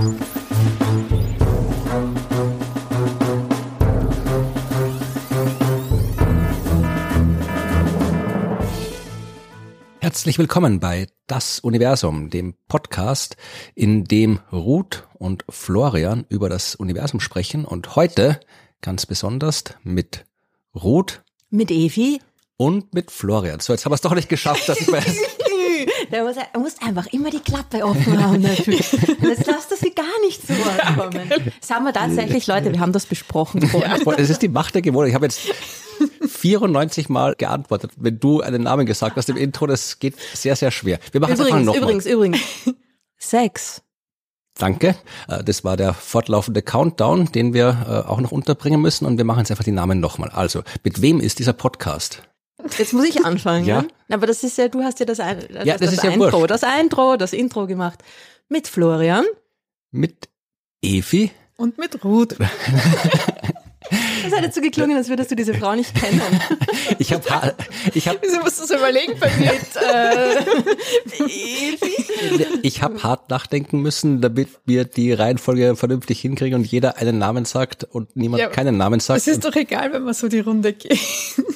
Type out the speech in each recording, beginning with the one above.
Herzlich willkommen bei Das Universum, dem Podcast, in dem Ruth und Florian über das Universum sprechen und heute ganz besonders mit Ruth. Mit Evi. Und mit Florian. So, jetzt haben wir es doch nicht geschafft, dass ich weiß. Der muss, er muss einfach immer die Klappe offen haben natürlich. Jetzt lasst das sie gar nicht zu Wort kommen. Das haben wir tatsächlich, Leute, wir haben das besprochen vorher. Es ist die Macht der Gewohnheit. Ich habe jetzt 94 Mal geantwortet, wenn du einen Namen gesagt hast im Intro. Das geht sehr, sehr schwer. Wir machen es einfach nochmal. Übrigens, übrigens. Sex. Danke. Äh, das war der fortlaufende Countdown, den wir äh, auch noch unterbringen müssen und wir machen jetzt einfach die Namen nochmal. Also, mit wem ist dieser Podcast? Jetzt muss ich anfangen, ja? ja? Aber das ist ja, du hast ja das, das, ja, das, das ist Intro, ja das Intro, das Intro gemacht. Mit Florian. Mit Evi. Und mit Ruth. Das hat jetzt so geklungen, als würdest du diese Frau nicht kennen. Ich habe, ich habe. Wieso musst du so überlegen bei mir? Äh, ich habe hart nachdenken müssen, damit wir die Reihenfolge vernünftig hinkriegen und jeder einen Namen sagt und niemand ja, keinen Namen sagt. Es ist doch egal, wenn man so die Runde geht.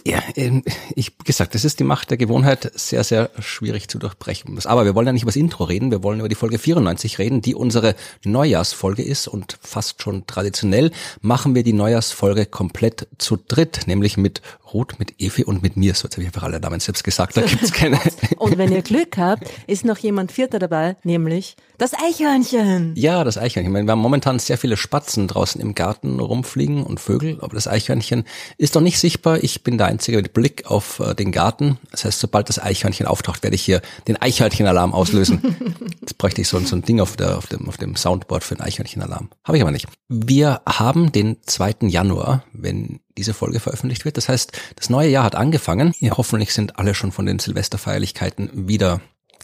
Ja, ähm, ich gesagt, das ist die Macht der Gewohnheit, sehr, sehr schwierig zu durchbrechen. Aber wir wollen ja nicht über das Intro reden, wir wollen über die Folge 94 reden, die unsere Neujahrsfolge ist und fast schon traditionell machen wir die Neujahrsfolge komplett zu dritt, nämlich mit Ruth, mit Evi und mit mir. So, jetzt habe ich einfach alle Namen selbst gesagt, da gibt's keine. und wenn ihr Glück habt, ist noch jemand Vierter dabei, nämlich das Eichhörnchen. Ja, das Eichhörnchen. Ich meine, wir haben momentan sehr viele Spatzen draußen im Garten rumfliegen und Vögel, aber das Eichhörnchen ist noch nicht sichtbar. Ich bin der Einzige mit Blick auf äh, den Garten. Das heißt, sobald das Eichhörnchen auftaucht, werde ich hier den Eichhörnchen-Alarm auslösen. Jetzt bräuchte ich so, so ein Ding auf, der, auf, dem, auf dem Soundboard für den Eichhörnchen-Alarm. Habe ich aber nicht. Wir haben den 2. Januar, wenn diese Folge veröffentlicht wird. Das heißt, das neue Jahr hat angefangen. Ja, hoffentlich sind alle schon von den Silvesterfeierlichkeiten wieder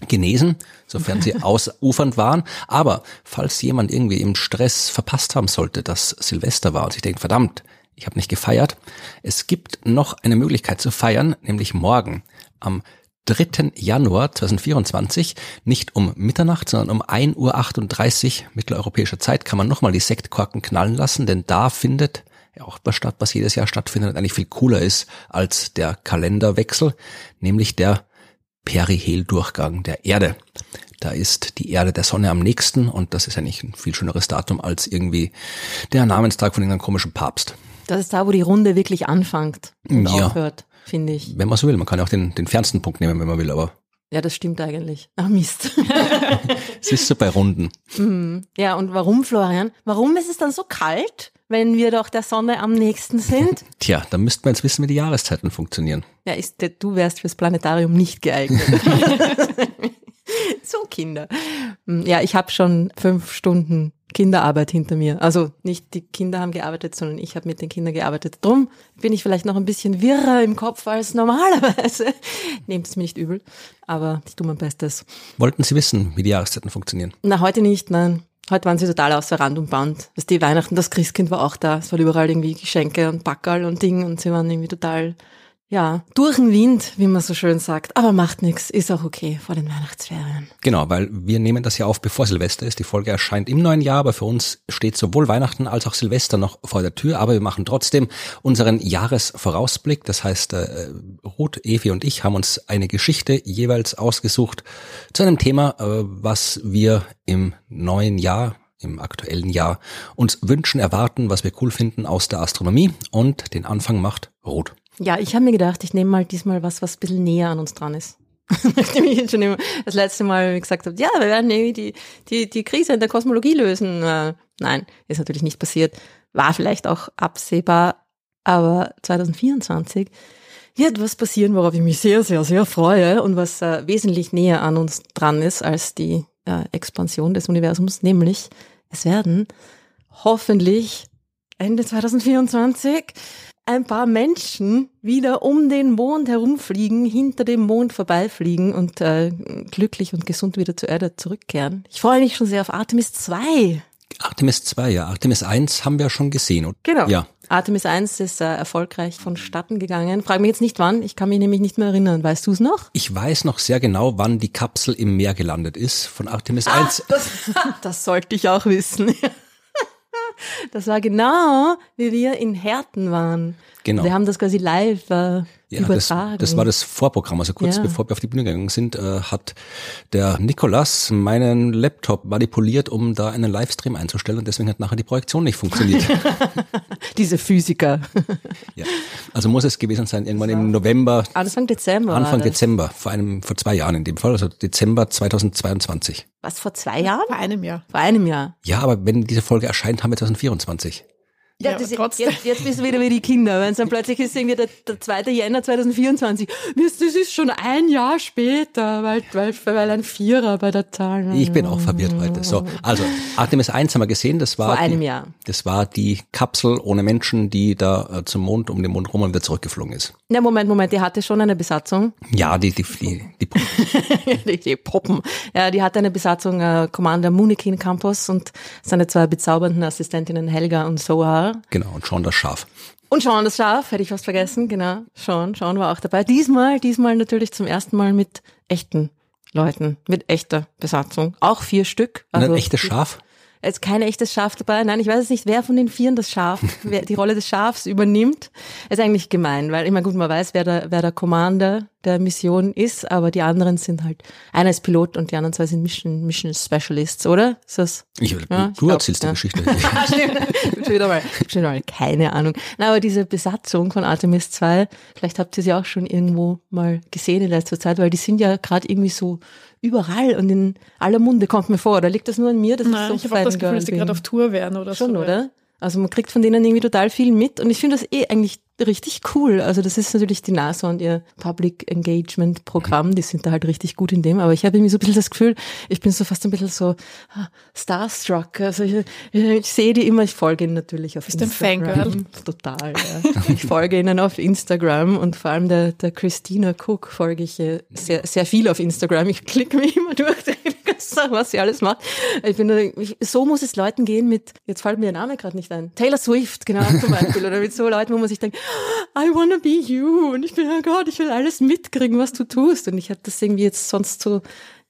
genesen, sofern sie ausufernd waren. Aber falls jemand irgendwie im Stress verpasst haben sollte, dass Silvester war und sich denkt, verdammt, ich habe nicht gefeiert, es gibt noch eine Möglichkeit zu feiern, nämlich morgen am 3. Januar 2024, nicht um Mitternacht, sondern um 1.38 Uhr mitteleuropäischer Zeit kann man nochmal die Sektkorken knallen lassen, denn da findet auch etwas statt, was jedes Jahr stattfindet und eigentlich viel cooler ist als der Kalenderwechsel, nämlich der Periheldurchgang der Erde. Da ist die Erde der Sonne am nächsten und das ist eigentlich ein viel schöneres Datum als irgendwie der Namenstag von irgendeinem komischen Papst. Das ist da, wo die Runde wirklich anfängt und ja. aufhört, finde ich. Wenn man so will. Man kann ja auch den, den fernsten Punkt nehmen, wenn man will, aber. Ja, das stimmt eigentlich. Ach Mist. es ist so bei Runden. Mhm. Ja, und warum, Florian? Warum ist es dann so kalt? Wenn wir doch der Sonne am nächsten sind? Tja, dann müssten wir jetzt wissen, wie die Jahreszeiten funktionieren. Ja, ist, du wärst fürs Planetarium nicht geeignet. so Kinder. Hm, ja, ich habe schon fünf Stunden Kinderarbeit hinter mir. Also nicht die Kinder haben gearbeitet, sondern ich habe mit den Kindern gearbeitet. Drum bin ich vielleicht noch ein bisschen wirrer im Kopf als normalerweise. Nehmt es mir nicht übel, aber ich tue mein Bestes. Wollten Sie wissen, wie die Jahreszeiten funktionieren? Na, heute nicht, nein. Heute waren sie total außer Rand und Band. Das die Weihnachten, das Christkind war auch da. Es waren überall irgendwie Geschenke und Backerl und Ding und sie waren irgendwie total ja, durch den Wind, wie man so schön sagt. Aber macht nichts, ist auch okay vor den Weihnachtsferien. Genau, weil wir nehmen das ja auf, bevor Silvester ist. Die Folge erscheint im neuen Jahr, aber für uns steht sowohl Weihnachten als auch Silvester noch vor der Tür. Aber wir machen trotzdem unseren Jahresvorausblick. Das heißt, äh, Ruth, Evi und ich haben uns eine Geschichte jeweils ausgesucht zu einem Thema, äh, was wir im neuen Jahr im aktuellen Jahr uns wünschen, erwarten, was wir cool finden aus der Astronomie und den Anfang macht Ruth. Ja, ich habe mir gedacht, ich nehme mal diesmal was, was ein bisschen näher an uns dran ist. Nachdem ich jetzt schon immer das letzte Mal gesagt habe, ja, wir werden irgendwie die, die, die Krise in der Kosmologie lösen. Äh, nein, ist natürlich nicht passiert. War vielleicht auch absehbar, aber 2024 wird was passieren, worauf ich mich sehr, sehr, sehr freue und was äh, wesentlich näher an uns dran ist als die äh, Expansion des Universums, nämlich es werden hoffentlich Ende 2024 ein paar Menschen wieder um den Mond herumfliegen, hinter dem Mond vorbeifliegen und äh, glücklich und gesund wieder zur Erde zurückkehren. Ich freue mich schon sehr auf Artemis 2. Artemis 2, ja. Artemis 1 haben wir schon gesehen. Und genau. Ja. Artemis 1 ist äh, erfolgreich vonstatten gegangen. Frag mich jetzt nicht wann, ich kann mich nämlich nicht mehr erinnern. Weißt du es noch? Ich weiß noch sehr genau, wann die Kapsel im Meer gelandet ist von Artemis 1. Das, das sollte ich auch wissen. Das war genau, wie wir in Herten waren. Genau. Wir haben das quasi live äh, Ja, das, übertragen. das war das Vorprogramm. Also kurz Ja. bevor wir auf die Bühne gegangen sind, äh, hat der Nikolas meinen Laptop manipuliert, um da einen Livestream einzustellen und deswegen hat nachher die Projektion nicht funktioniert. Diese Physiker. ja. Also muss es gewesen sein, irgendwann im November, Anfang Dezember. Anfang das. Dezember, vor einem, vor zwei Jahren in dem Fall, also Dezember 2022. Was, vor zwei Jahren? Vor einem Jahr. Vor einem Jahr. Ja, aber wenn diese Folge erscheint, haben wir 2024. Ja, das. Jetzt, jetzt bist du wieder wie die Kinder, wenn es dann plötzlich ist irgendwie der, der 2. Jänner 2024. Das ist schon ein Jahr später, weil, weil, weil ein Vierer bei der Zahl. Ich bin auch verwirrt heute. So, also Artemis 1 haben wir gesehen, das war Vor einem die, Jahr. Das war die Kapsel ohne Menschen, die da äh, zum Mond, um den Mond rum und wieder zurückgeflogen ist. Ja, Moment, Moment, die hatte schon eine Besatzung. Ja, die, die, die, die die, die Puppen. Ja, die hatte eine Besatzung, äh, Commander Munikin Campos und seine zwei bezaubernden Assistentinnen Helga und Sohar. Genau, und schon das Schaf. Und Sean das Schaf, hätte ich fast vergessen, genau. Sean, Sean war auch dabei. Diesmal, diesmal natürlich zum ersten Mal mit echten Leuten, mit echter Besatzung. Auch vier Stück. Also ein echtes Schaf. Ist kein echtes Schaf dabei. Nein, ich weiß es nicht, wer von den Vieren das Schaf, wer die Rolle des Schafs übernimmt. Ist eigentlich gemein, weil immer gut, man weiß, wer der, wer der Commander der Mission ist, aber die anderen sind halt, einer ist Pilot und die anderen zwei sind Mission, Mission Specialists, oder? Ist das? Ich, Ja, du ich glaub, erzählst ja. die Geschichte. Stimmt. schon wieder mal, schon wieder mal, keine Ahnung. Na, aber diese Besatzung von Artemis 2, vielleicht habt ihr sie auch schon irgendwo mal gesehen in letzter Zeit, weil die sind ja gerade irgendwie so überall und in aller Munde kommt mir vor. Oder liegt das nur an mir, dass Nein, ich so ich habe auch das Gefühl, dass sie bin? gerade auf Tour wären oder Schon, so. oder? Also man kriegt von denen irgendwie total viel mit und ich finde das eh eigentlich richtig cool. Also das ist natürlich die NASA und ihr Public Engagement Programm, die sind da halt richtig gut in dem, aber ich habe irgendwie so ein bisschen das Gefühl, ich bin so fast ein bisschen so ah, starstruck. Also ich, ich sehe die immer, ich folge ihnen natürlich auf Bist ein Instagram. Fangirl? Total, ja. Ich folge ihnen auf Instagram und vor allem der, der Christina Cook folge ich äh, sehr, sehr viel auf Instagram. Ich klicke mich immer durch, was sie alles macht. Ich bin, ich, so muss es Leuten gehen mit, jetzt fällt mir der Name gerade nicht ein, Taylor Swift, genau zum Beispiel, oder mit so Leuten, wo man sich denkt, I wanna be you und ich bin, oh Gott, ich will alles mitkriegen, was du tust und ich habe das irgendwie jetzt sonst so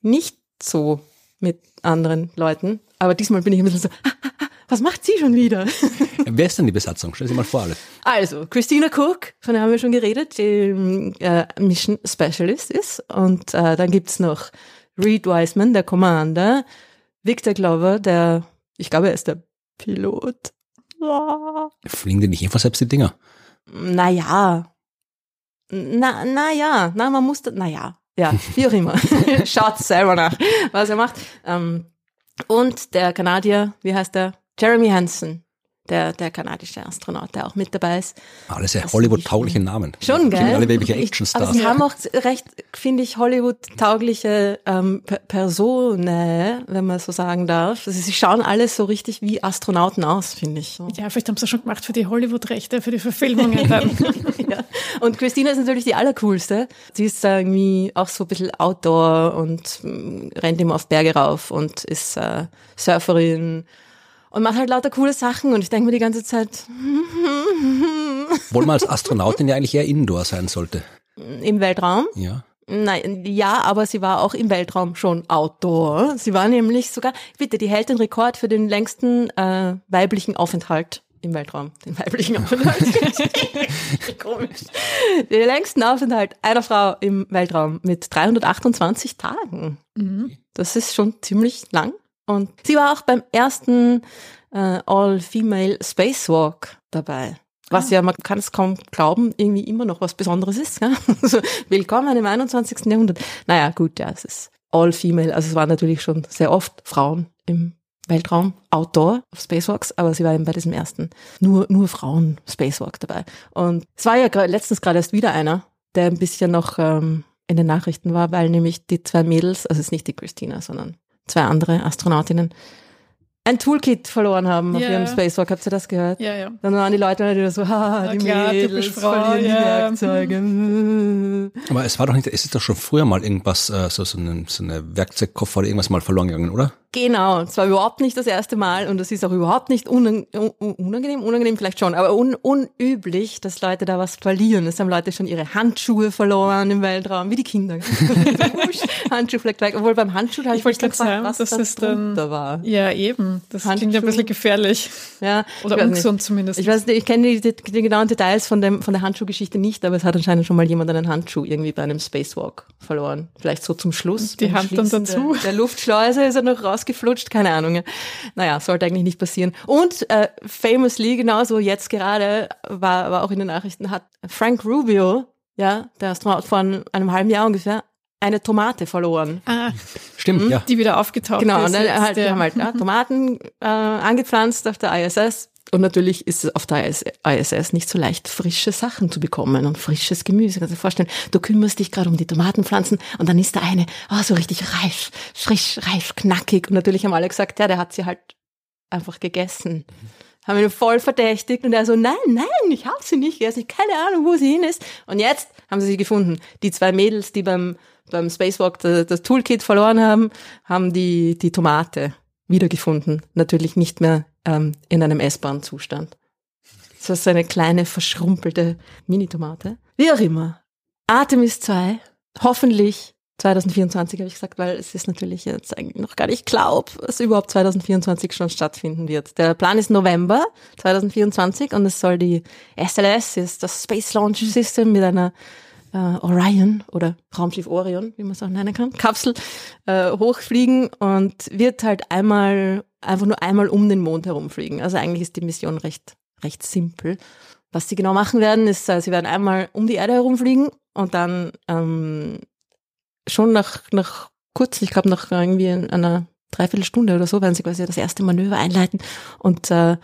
nicht so mit anderen Leuten, aber diesmal bin ich ein bisschen so, was macht sie schon wieder? Wer ist denn die Besatzung? Stell sie mal vor, alle. Also, Christina Cook, von der haben wir schon geredet, die äh, Mission Specialist ist. Und äh, dann gibt's noch Reed Wiseman, der Commander, Victor Glover, der, ich glaube, er ist der Pilot. Ja. Fliegen die nicht einfach selbst die Dinger? Naja. Na, na ja, na, man muss, da, na ja, ja, wie auch immer. Schaut selber nach, was er macht. Ähm, und der Kanadier, wie heißt der? Jeremy Hansen, der, der kanadische Astronaut, der auch mit dabei ist. Alle sehr Das Hollywood-taugliche Namen. Schon, gell? alle wie welche Actionstars. Aber sie haben auch recht, finde ich, Hollywood-taugliche ähm, Personen, wenn man so sagen darf. Also sie schauen alle so richtig wie Astronauten aus, finde ich. So. Ja, vielleicht haben sie das schon gemacht für die Hollywood-Rechte, für die Verfilmungen dann. ja. Und Christina ist natürlich die allercoolste. Sie ist irgendwie auch so ein bisschen Outdoor und mm, rennt immer auf Berge rauf und ist äh, Surferin und macht halt lauter coole Sachen und ich denke mir die ganze Zeit, Obwohl man als Astronautin ja eigentlich eher Indoor sein sollte. im Weltraum. Ja. Nein, ja, aber sie war auch im Weltraum schon Outdoor. Sie war nämlich sogar, bitte, die hält den Rekord für den längsten äh, weiblichen Aufenthalt im Weltraum. Den weiblichen Aufenthalt. Komisch. Den längsten Aufenthalt einer Frau im Weltraum mit 328 Tagen. Das ist schon ziemlich lang. Und sie war auch beim ersten äh, All-Female Spacewalk dabei. Was ja, man kann es kaum glauben, irgendwie immer noch was Besonderes ist. Ja? Also, willkommen im 21. Jahrhundert. Naja, gut, ja, es ist All-Female. Also es waren natürlich schon sehr oft Frauen im Weltraum, Outdoor, auf Spacewalks, aber sie war eben bei diesem ersten nur, nur Frauen Spacewalk dabei. Und es war ja letztens gerade erst wieder einer, der ein bisschen noch ähm, in den Nachrichten war, weil nämlich die zwei Mädels, also es ist nicht die Christina, sondern zwei andere Astronautinnen, ein Toolkit verloren haben auf Ja. ihrem Spacewalk. Habt ihr das gehört? ja, ja. Dann waren die Leute natürlich so, haha, Na die klar, Mädels Frau, verlieren die. Werkzeuge. Aber es war doch nicht, es ist doch schon früher mal irgendwas, äh, so, so, ein, so eine Werkzeugkoffer oder irgendwas mal verloren gegangen, oder? Genau, es war überhaupt nicht das erste Mal und es ist auch überhaupt nicht unang unangenehm, unangenehm vielleicht schon, aber un unüblich, dass Leute da was verlieren. Es haben Leute schon ihre Handschuhe verloren im Weltraum, wie die Kinder. Handschuh fleckt weg, obwohl beim Handschuh habe ich, Ich mich gefragt, sagen, was das da ist drunter war. Ja, eben. Das klingt ja ein bisschen gefährlich. Ja, Oder weiß nicht. ungesund zumindest. Ich weiß nicht, ich kenne die, die, die genauen Details von, dem, von der Handschuhgeschichte nicht, aber es hat anscheinend schon mal jemand einen Handschuh irgendwie bei einem Spacewalk verloren. Vielleicht so zum Schluss. Die Hand dann dazu. Der, der Luftschleuse ist er noch rausgeflutscht, keine Ahnung. ja. Naja, sollte eigentlich nicht passieren. Und äh, famously, genauso jetzt gerade, war, war auch in den Nachrichten, hat Frank Rubio, ja, der Astronaut von einem halben Jahr ungefähr, eine Tomate verloren. ah, Stimmt, ja. die wieder aufgetaucht Genau, ist. und dann halt, haben halt ja, Tomaten äh, angepflanzt auf der ISS. Und natürlich ist es auf der IS ISS nicht so leicht, frische Sachen zu bekommen und frisches Gemüse. Kannst du dir vorstellen, du kümmerst dich gerade um die Tomatenpflanzen und dann ist da eine, oh, so richtig reif, frisch, reif, knackig. Und natürlich haben alle gesagt, ja, der hat sie halt einfach gegessen. Haben ihn voll verdächtigt und er so, nein, nein, ich habe sie nicht gegessen, ich habe keine Ahnung, wo sie hin ist. Und jetzt haben sie sie gefunden. Die zwei Mädels, die beim, beim Spacewalk das, das Toolkit verloren haben, haben die, die Tomate wiedergefunden. Natürlich nicht mehr ähm, in einem essbaren Zustand. Das ist so eine kleine, verschrumpelte Mini-Tomate. Wie auch immer. Artemis 2, hoffentlich 2024 habe ich gesagt, weil es ist natürlich jetzt eigentlich noch gar nicht klar, ob es überhaupt 2024 schon stattfinden wird. Der Plan ist November 2024 und es soll die SLS, ist das Space Launch System mit einer äh, Orion oder Raumschiff Orion, wie man es auch nennen kann, Kapsel äh, hochfliegen und wird halt einmal, einfach nur einmal um den Mond herumfliegen. Also eigentlich ist die Mission recht, recht simpel. Was sie genau machen werden, ist, äh, sie werden einmal um die Erde herumfliegen und dann ähm, schon nach, nach kurz, ich glaube nach irgendwie einer Dreiviertelstunde oder so, werden sie quasi das erste Manöver einleiten und äh,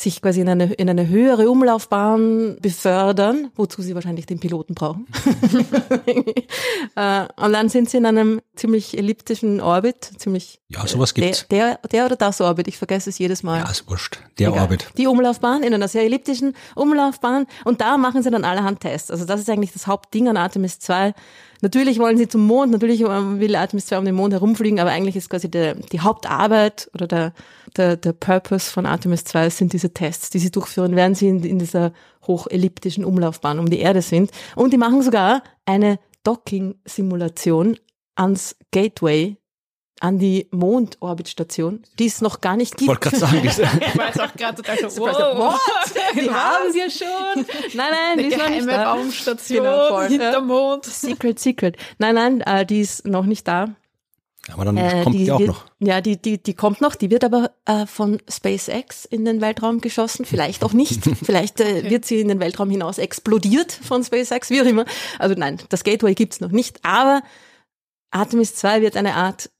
sich quasi in eine, in eine höhere Umlaufbahn befördern, wozu sie wahrscheinlich den Piloten brauchen. äh, und dann sind sie in einem ziemlich elliptischen Orbit, ziemlich Ja, sowas gibt's. Der, der, der oder das Orbit, ich vergesse es jedes Mal. Ja, ist wurscht. Der Egal. Orbit. Die Umlaufbahn in einer sehr elliptischen Umlaufbahn und da machen sie dann allerhand Tests. Also das ist eigentlich das Hauptding an Artemis 2. Natürlich wollen sie zum Mond, natürlich ähm, will Artemis 2 um den Mond herumfliegen, aber eigentlich ist quasi der, die Hauptarbeit oder der, der, der Purpose von Artemis 2 sind diese Tests, die sie durchführen, während sie in, in dieser hochelliptischen Umlaufbahn um die Erde sind. Und die machen sogar eine Docking-Simulation ans Gateway an die Mondorbitstation, die es noch gar nicht Ich gibt. wollte gerade sagen, Ich war jetzt auch gerade Surprise, wow, What? Die haben sie ja schon. Nein, nein, die ist noch nicht da. Raumstation Genau, voll. hinterm Mond. Secret, secret. Nein, nein, äh, die ist noch nicht da. aber dann Äh, kommt die, auch wird, noch. Ja, die, die, die kommt noch. Die wird aber äh, von SpaceX in den Weltraum geschossen. Vielleicht auch nicht. Vielleicht äh, wird sie in den Weltraum hinaus explodiert von SpaceX, wie auch immer. Also nein, das Gateway gibt's noch nicht. Aber Artemis 2 wird eine Art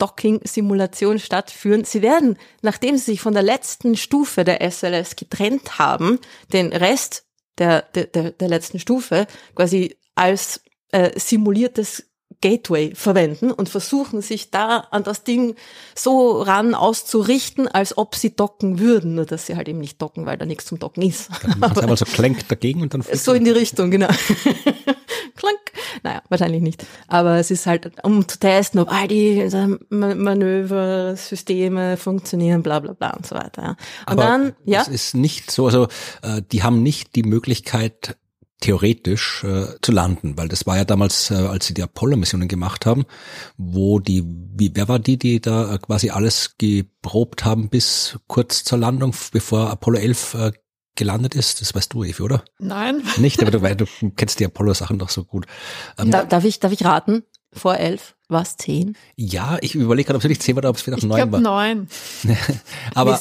Docking-Simulation stattführen. Sie werden, nachdem sie sich von der letzten Stufe der SLS getrennt haben, den Rest der, der, der, letzten Stufe quasi als äh, simuliertes Gateway verwenden und versuchen sich da an das Ding so ran auszurichten, als ob sie docken würden, nur dass sie halt eben nicht docken, weil da nichts zum Docken ist. Dann macht einmal so Klenk dagegen und dann So in die Richtung, genau. Klank. Naja, wahrscheinlich nicht. Aber es ist halt, um zu testen, ob all die äh, Ma- Manöversysteme funktionieren, bla bla bla und so weiter. Ja. Und Aber dann, ja, es ist nicht so, also äh, die haben nicht die Möglichkeit, theoretisch äh, zu landen, weil das war ja damals, äh, als sie die Apollo-Missionen gemacht haben, wo die, wie, wer war die, die da äh, quasi alles geprobt haben bis kurz zur Landung, bevor Apollo 11 äh, gelandet ist? Das weißt du, Evi, oder? Nein. Nicht, aber du, weil du kennst die Apollo-Sachen doch so gut. Ähm, da, darf ich, darf ich raten? Vor elf, was zehn? ja, ich überlege gerade, ob es wirklich 10 war oder ob es wieder Ich neun glaube war. neun. Aber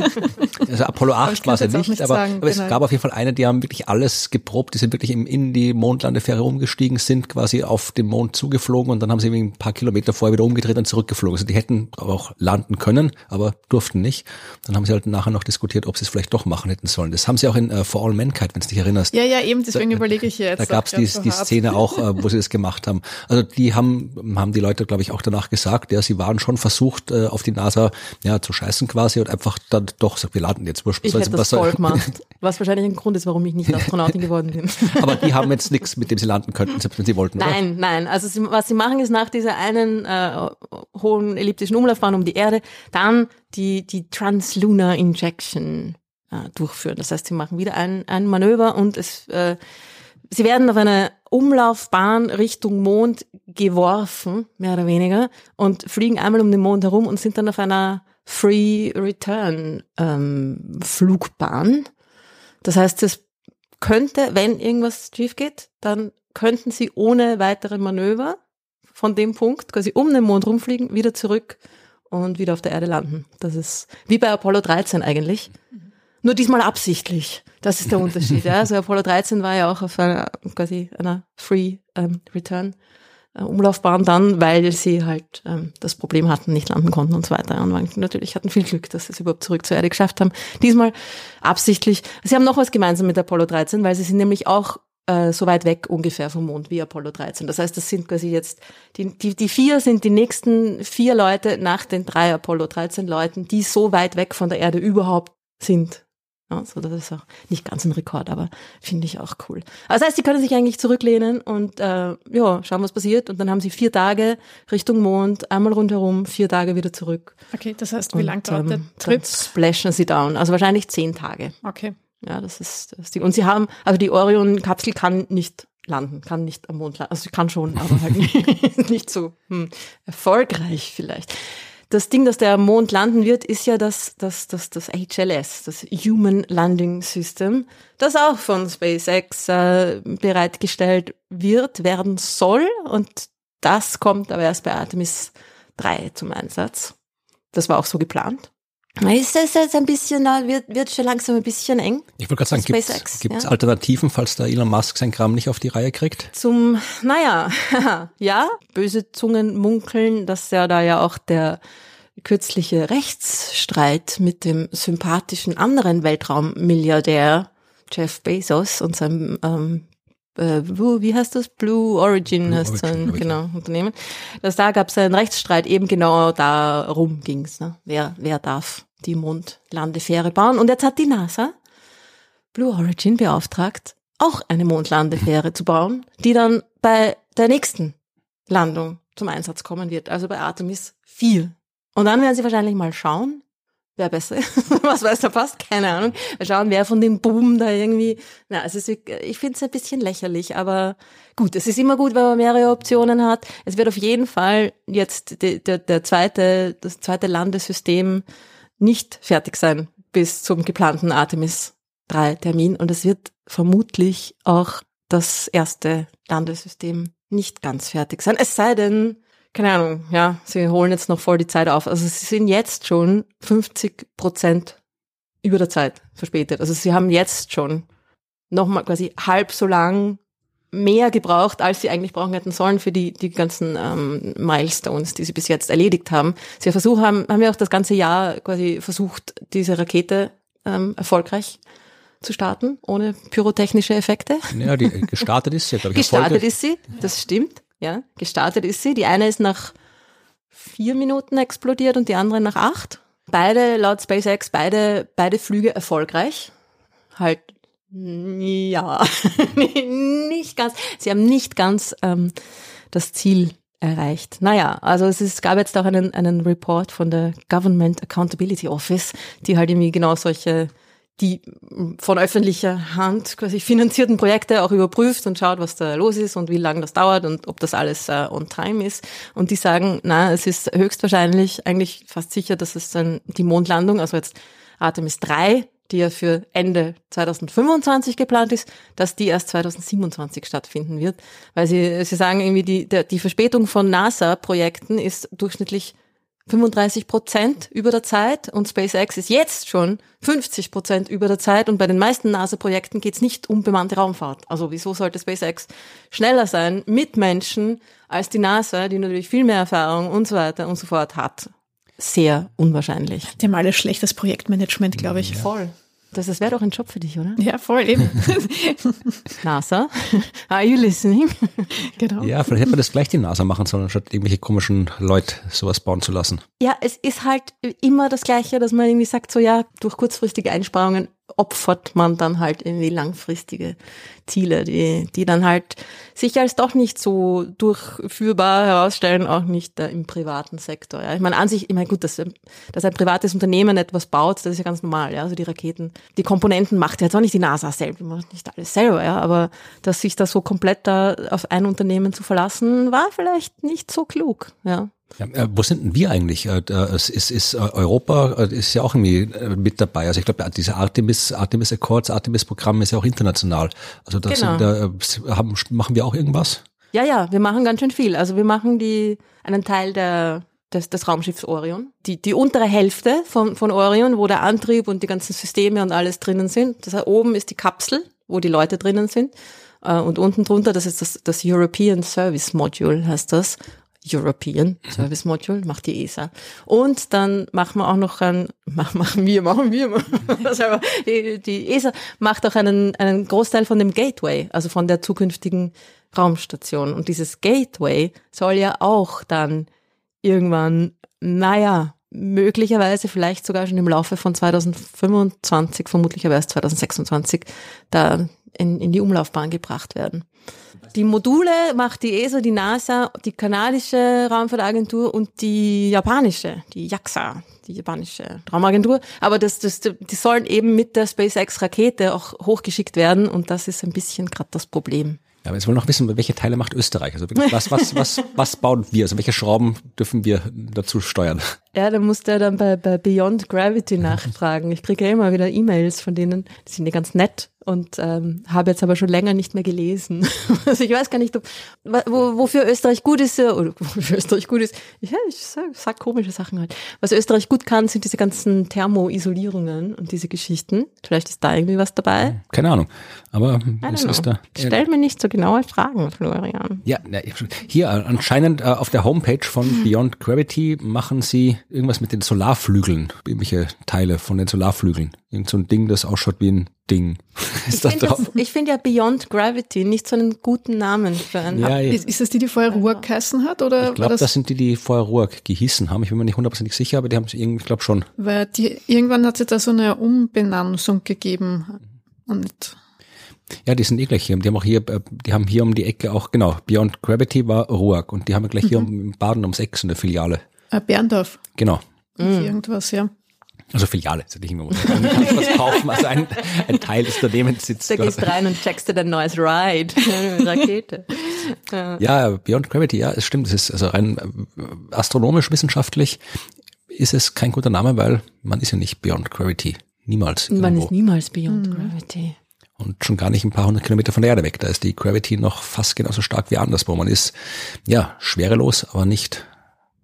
also Apollo Aber ich 8 war es ja nicht, nicht aber, sagen, aber es genau. gab auf jeden Fall eine, die haben wirklich alles geprobt, die sind wirklich in die Mondlandefähre umgestiegen, sind quasi auf den Mond zugeflogen und dann haben sie irgendwie ein paar Kilometer vorher wieder umgedreht und zurückgeflogen. Also die hätten auch landen können, aber durften nicht. Dann haben sie halt nachher noch diskutiert, ob sie es vielleicht doch machen hätten sollen. Das haben sie auch in uh, For All Mankind, wenn du dich erinnerst. Ja, ja, eben, deswegen überlege ich jetzt. Da gab's grad die, die. Szene auch, äh, wo sie das gemacht haben. Also die haben, haben die Leute, glaube ich, auch danach gesagt, ja, sie waren schon versucht, äh, auf die NASA ja, zu scheißen quasi und einfach dann doch sagt, wir laden jetzt wurscht. Ich hätte das voll gemacht, was wahrscheinlich ein Grund ist, warum ich nicht Astronautin geworden bin. Aber die haben jetzt nichts, mit dem sie landen könnten, selbst wenn sie wollten, oder? Nein, nein. Also sie, was sie machen, ist nach dieser einen äh, hohen elliptischen Umlaufbahn um die Erde, dann die, die Translunar Injection äh, durchführen. Das heißt, sie machen wieder ein, ein Manöver und es, äh, sie werden auf eine Umlaufbahn Richtung Mond geworfen, mehr oder weniger, und fliegen einmal um den Mond herum und sind dann auf einer Free Return ähm, Flugbahn. Das heißt, es könnte, wenn irgendwas schief geht, dann könnten sie ohne weitere Manöver von dem Punkt quasi um den Mond rumfliegen, wieder zurück und wieder auf der Erde landen. Das ist wie bei Apollo 13 eigentlich. Nur diesmal absichtlich. Das ist der Unterschied. Ja. Also Apollo 13 war ja auch auf einer quasi einer Free ähm, Return äh, Umlaufbahn dann, weil sie halt ähm, das Problem hatten, nicht landen konnten und so weiter. Und natürlich hatten viel Glück, dass sie es überhaupt zurück zur Erde geschafft haben. Diesmal absichtlich. Sie haben noch was gemeinsam mit Apollo 13, weil sie sind nämlich auch äh, so weit weg ungefähr vom Mond wie Apollo 13. Das heißt, das sind quasi jetzt, die, die, die vier sind die nächsten vier Leute nach den drei Apollo 13 Leuten, die so weit weg von der Erde überhaupt sind. Also das ist auch nicht ganz ein Rekord, aber finde ich auch cool. Also das heißt, sie können sich eigentlich zurücklehnen und äh, ja, schauen, was passiert. Und dann haben sie vier Tage Richtung Mond, einmal rundherum, vier Tage wieder zurück. Okay, das heißt, wie lang dauert ähm, der Trip? splashen sie down. Also wahrscheinlich zehn Tage. Okay. Ja, das ist das Ding. Und sie haben, also die Orion-Kapsel kann nicht landen, kann nicht am Mond landen. Also sie kann schon, aber halt nicht, nicht so hm, erfolgreich vielleicht das Ding, das der Mond landen wird, ist ja das, das, das, das HLS, das Human Landing System, das auch von SpaceX äh, bereitgestellt wird, werden soll. Und das kommt aber erst bei Artemis 3 zum Einsatz. Das war auch so geplant. Ist das jetzt ein bisschen, wird, wird schon langsam ein bisschen eng? Ich wollte gerade sagen, gibt es ja? Alternativen, falls der Elon Musk sein Kram nicht auf die Reihe kriegt? Zum, naja, ja, böse Zungen munkeln, dass ja da ja auch der kürzliche Rechtsstreit mit dem sympathischen anderen Weltraummilliardär Jeff Bezos und seinem ähm, äh, wie heißt das? Blue Origin Blue heißt Origin, sein genau, Unternehmen. Dass da gab es einen Rechtsstreit, eben genau darum ging's. Ne? Wer, wer darf die Mondlandefähre bauen? Und jetzt hat die NASA Blue Origin beauftragt, auch eine Mondlandefähre zu bauen, die dann bei der nächsten Landung zum Einsatz kommen wird, also bei Artemis 4. Und dann werden sie wahrscheinlich mal schauen, wer besser ist. Was weiß der passt? Keine Ahnung. Mal schauen, wer von dem Boom da irgendwie. Na, also ich finde es ein bisschen lächerlich, aber gut, es ist immer gut, wenn man mehrere Optionen hat. Es wird auf jeden Fall jetzt der, der, der zweite, das zweite Landesystem nicht fertig sein bis zum geplanten Artemis 3 Termin. Und es wird vermutlich auch das erste Landesystem nicht ganz fertig sein. Es sei denn, keine Ahnung, ja, sie holen jetzt noch voll die Zeit auf. Also sie sind jetzt schon 50 Prozent über der Zeit verspätet. Also sie haben jetzt schon nochmal quasi halb so lang mehr gebraucht, als sie eigentlich brauchen hätten sollen für die, die ganzen ähm, Milestones, die sie bis jetzt erledigt haben. Sie versucht, haben, haben ja auch das ganze Jahr quasi versucht, diese Rakete ähm, erfolgreich zu starten, ohne pyrotechnische Effekte. Ja, die gestartet ist sie, glaube ich. Gestartet ist sie, das stimmt. Ja, gestartet ist sie. Die eine ist nach vier Minuten explodiert und die andere nach acht. Beide laut SpaceX, beide, beide Flüge erfolgreich. Halt, ja, nicht ganz. Sie haben nicht ganz ähm, das Ziel erreicht. Naja, also es, ist, gab jetzt auch einen, einen Report von der Government Accountability Office, die halt irgendwie genau solche die von öffentlicher Hand quasi finanzierten Projekte auch überprüft und schaut, was da los ist und wie lange das dauert und ob das alles äh, on time ist. Und die sagen, na, es ist höchstwahrscheinlich eigentlich fast sicher, dass es dann die Mondlandung, also jetzt Artemis 3, die ja für Ende 2025 geplant ist, dass die erst 2027 stattfinden wird. Weil sie, sie sagen irgendwie, die, der, die Verspätung von NASA-Projekten ist durchschnittlich 35 Prozent über der Zeit und SpaceX ist jetzt schon 50 Prozent über der Zeit und bei den meisten NASA-Projekten geht es nicht um bemannte Raumfahrt. Also wieso sollte SpaceX schneller sein mit Menschen als die NASA, die natürlich viel mehr Erfahrung und so weiter und so fort hat? Sehr unwahrscheinlich. Die haben alle schlechtes Projektmanagement, glaube ich. Voll. Das, das wäre doch ein Job für dich, oder? Ja, voll eben. NASA, are you listening? genau. Ja, vielleicht hätte man das gleich die NASA machen sollen, statt irgendwelche komischen Leute sowas bauen zu lassen. Ja, es ist halt immer das Gleiche, dass man irgendwie sagt, so ja, durch kurzfristige Einsparungen opfert man dann halt irgendwie langfristige Ziele, die, die dann halt sich als doch nicht so durchführbar herausstellen, auch nicht äh, im privaten Sektor. Ja. Ich meine, an sich, ich meine, gut, dass, dass ein privates Unternehmen etwas baut, das ist ja ganz normal, ja. Also die Raketen, die Komponenten macht ja jetzt auch nicht die NASA selbst, die macht nicht alles selber, ja. Aber dass sich da so komplett da auf ein Unternehmen zu verlassen, war vielleicht nicht so klug, ja. Ja, äh, wo sind denn wir eigentlich? Äh, es ist, ist äh, Europa ist ja auch irgendwie mit dabei. Also ich glaube, diese Artemis, Artemis Accords, Artemis Programm ist ja auch international. Also da, Genau. sind, da haben, machen wir auch irgendwas? Ja, ja, wir machen ganz schön viel. Also wir machen die, einen Teil der, des, des Raumschiffs Orion. Die, die untere Hälfte von, von Orion, wo der Antrieb und die ganzen Systeme und alles drinnen sind. Das heißt, oben ist die Kapsel, wo die Leute drinnen sind. Äh, Und unten drunter, das ist das, das European Service Module, heißt das. European Service Module, macht die ESA. Und dann machen wir auch noch ein, machen, machen wir, machen wir, die, die ESA macht auch einen, einen Großteil von dem Gateway, also von der zukünftigen Raumstation. Und dieses Gateway soll ja auch dann irgendwann, naja, möglicherweise vielleicht sogar schon im Laufe von 2025, vermutlich aber erst 2026, da in, in die Umlaufbahn gebracht werden. Die Module macht die ESA, die NASA, die kanadische Raumfahrtagentur und die japanische, die JAXA, die japanische Raumagentur. Aber das, das, die sollen eben mit der SpaceX-Rakete auch hochgeschickt werden und das ist ein bisschen gerade das Problem. Ja, aber jetzt wollen wir noch wissen, welche Teile macht Österreich? Also was, was, was, was bauen wir? Also welche Schrauben dürfen wir dazu steuern? Ja, da musst du ja dann bei, bei Beyond Gravity nachfragen. Ich kriege ja immer wieder E-Mails von denen, die sind ja ganz nett und ähm, habe jetzt aber schon länger nicht mehr gelesen. Also ich weiß gar nicht, ob, wo, wofür Österreich gut ist, oder wofür Österreich gut ist. Ja, ich sag, sag komische Sachen halt. Was Österreich gut kann, sind diese ganzen Thermoisolierungen und diese Geschichten. Vielleicht ist da irgendwie was dabei. Keine Ahnung. Aber es ist da. Stell mir nicht so genaue Fragen, Florian. Ja, hier äh, anscheinend äh, auf der Homepage von Beyond Gravity machen sie irgendwas mit den Solarflügeln, irgendwelche Teile von den Solarflügeln. Irgend so ein Ding, das ausschaut wie ein Ding. Ich finde finde ja Beyond Gravity nicht so einen guten Namen für ein Ja, ja. Ist, ist das die, die vorher Ruhr geheißen hat? Oder Ich glaube, das, das sind die, die vorher Ruhrg gehießen haben. Ich bin mir nicht hundertprozentig sicher, aber die haben es irgendwie, ich glaube schon. weil die, irgendwann hat es da so eine Umbenannung gegeben. Und Ja, die sind eh gleich hier. Die haben auch hier, äh, die haben hier um die Ecke auch, genau, Beyond Gravity war Ruhrg und die haben gleich hier um Baden ums Eck so eine Filiale. äh, Berndorf. Genau. Irgendwas, ja. Also Filiale, ist ja nicht immer wo man kann was kaufen. Also ein, ein Teil des Unternehmens sitzt. Da gehst rein und checkst dir dein neues Ride. Rakete. Ja, Beyond Gravity, ja, es stimmt. Es ist also rein äh, astronomisch, wissenschaftlich ist es kein guter Name, weil man ist ja nicht Beyond Gravity. Niemals. Man irgendwo. ist niemals Beyond Gravity. Und schon gar nicht ein paar hundert Kilometer von der Erde weg. Da ist die Gravity noch fast genauso stark wie anderswo. Man ist, ja, schwerelos, aber nicht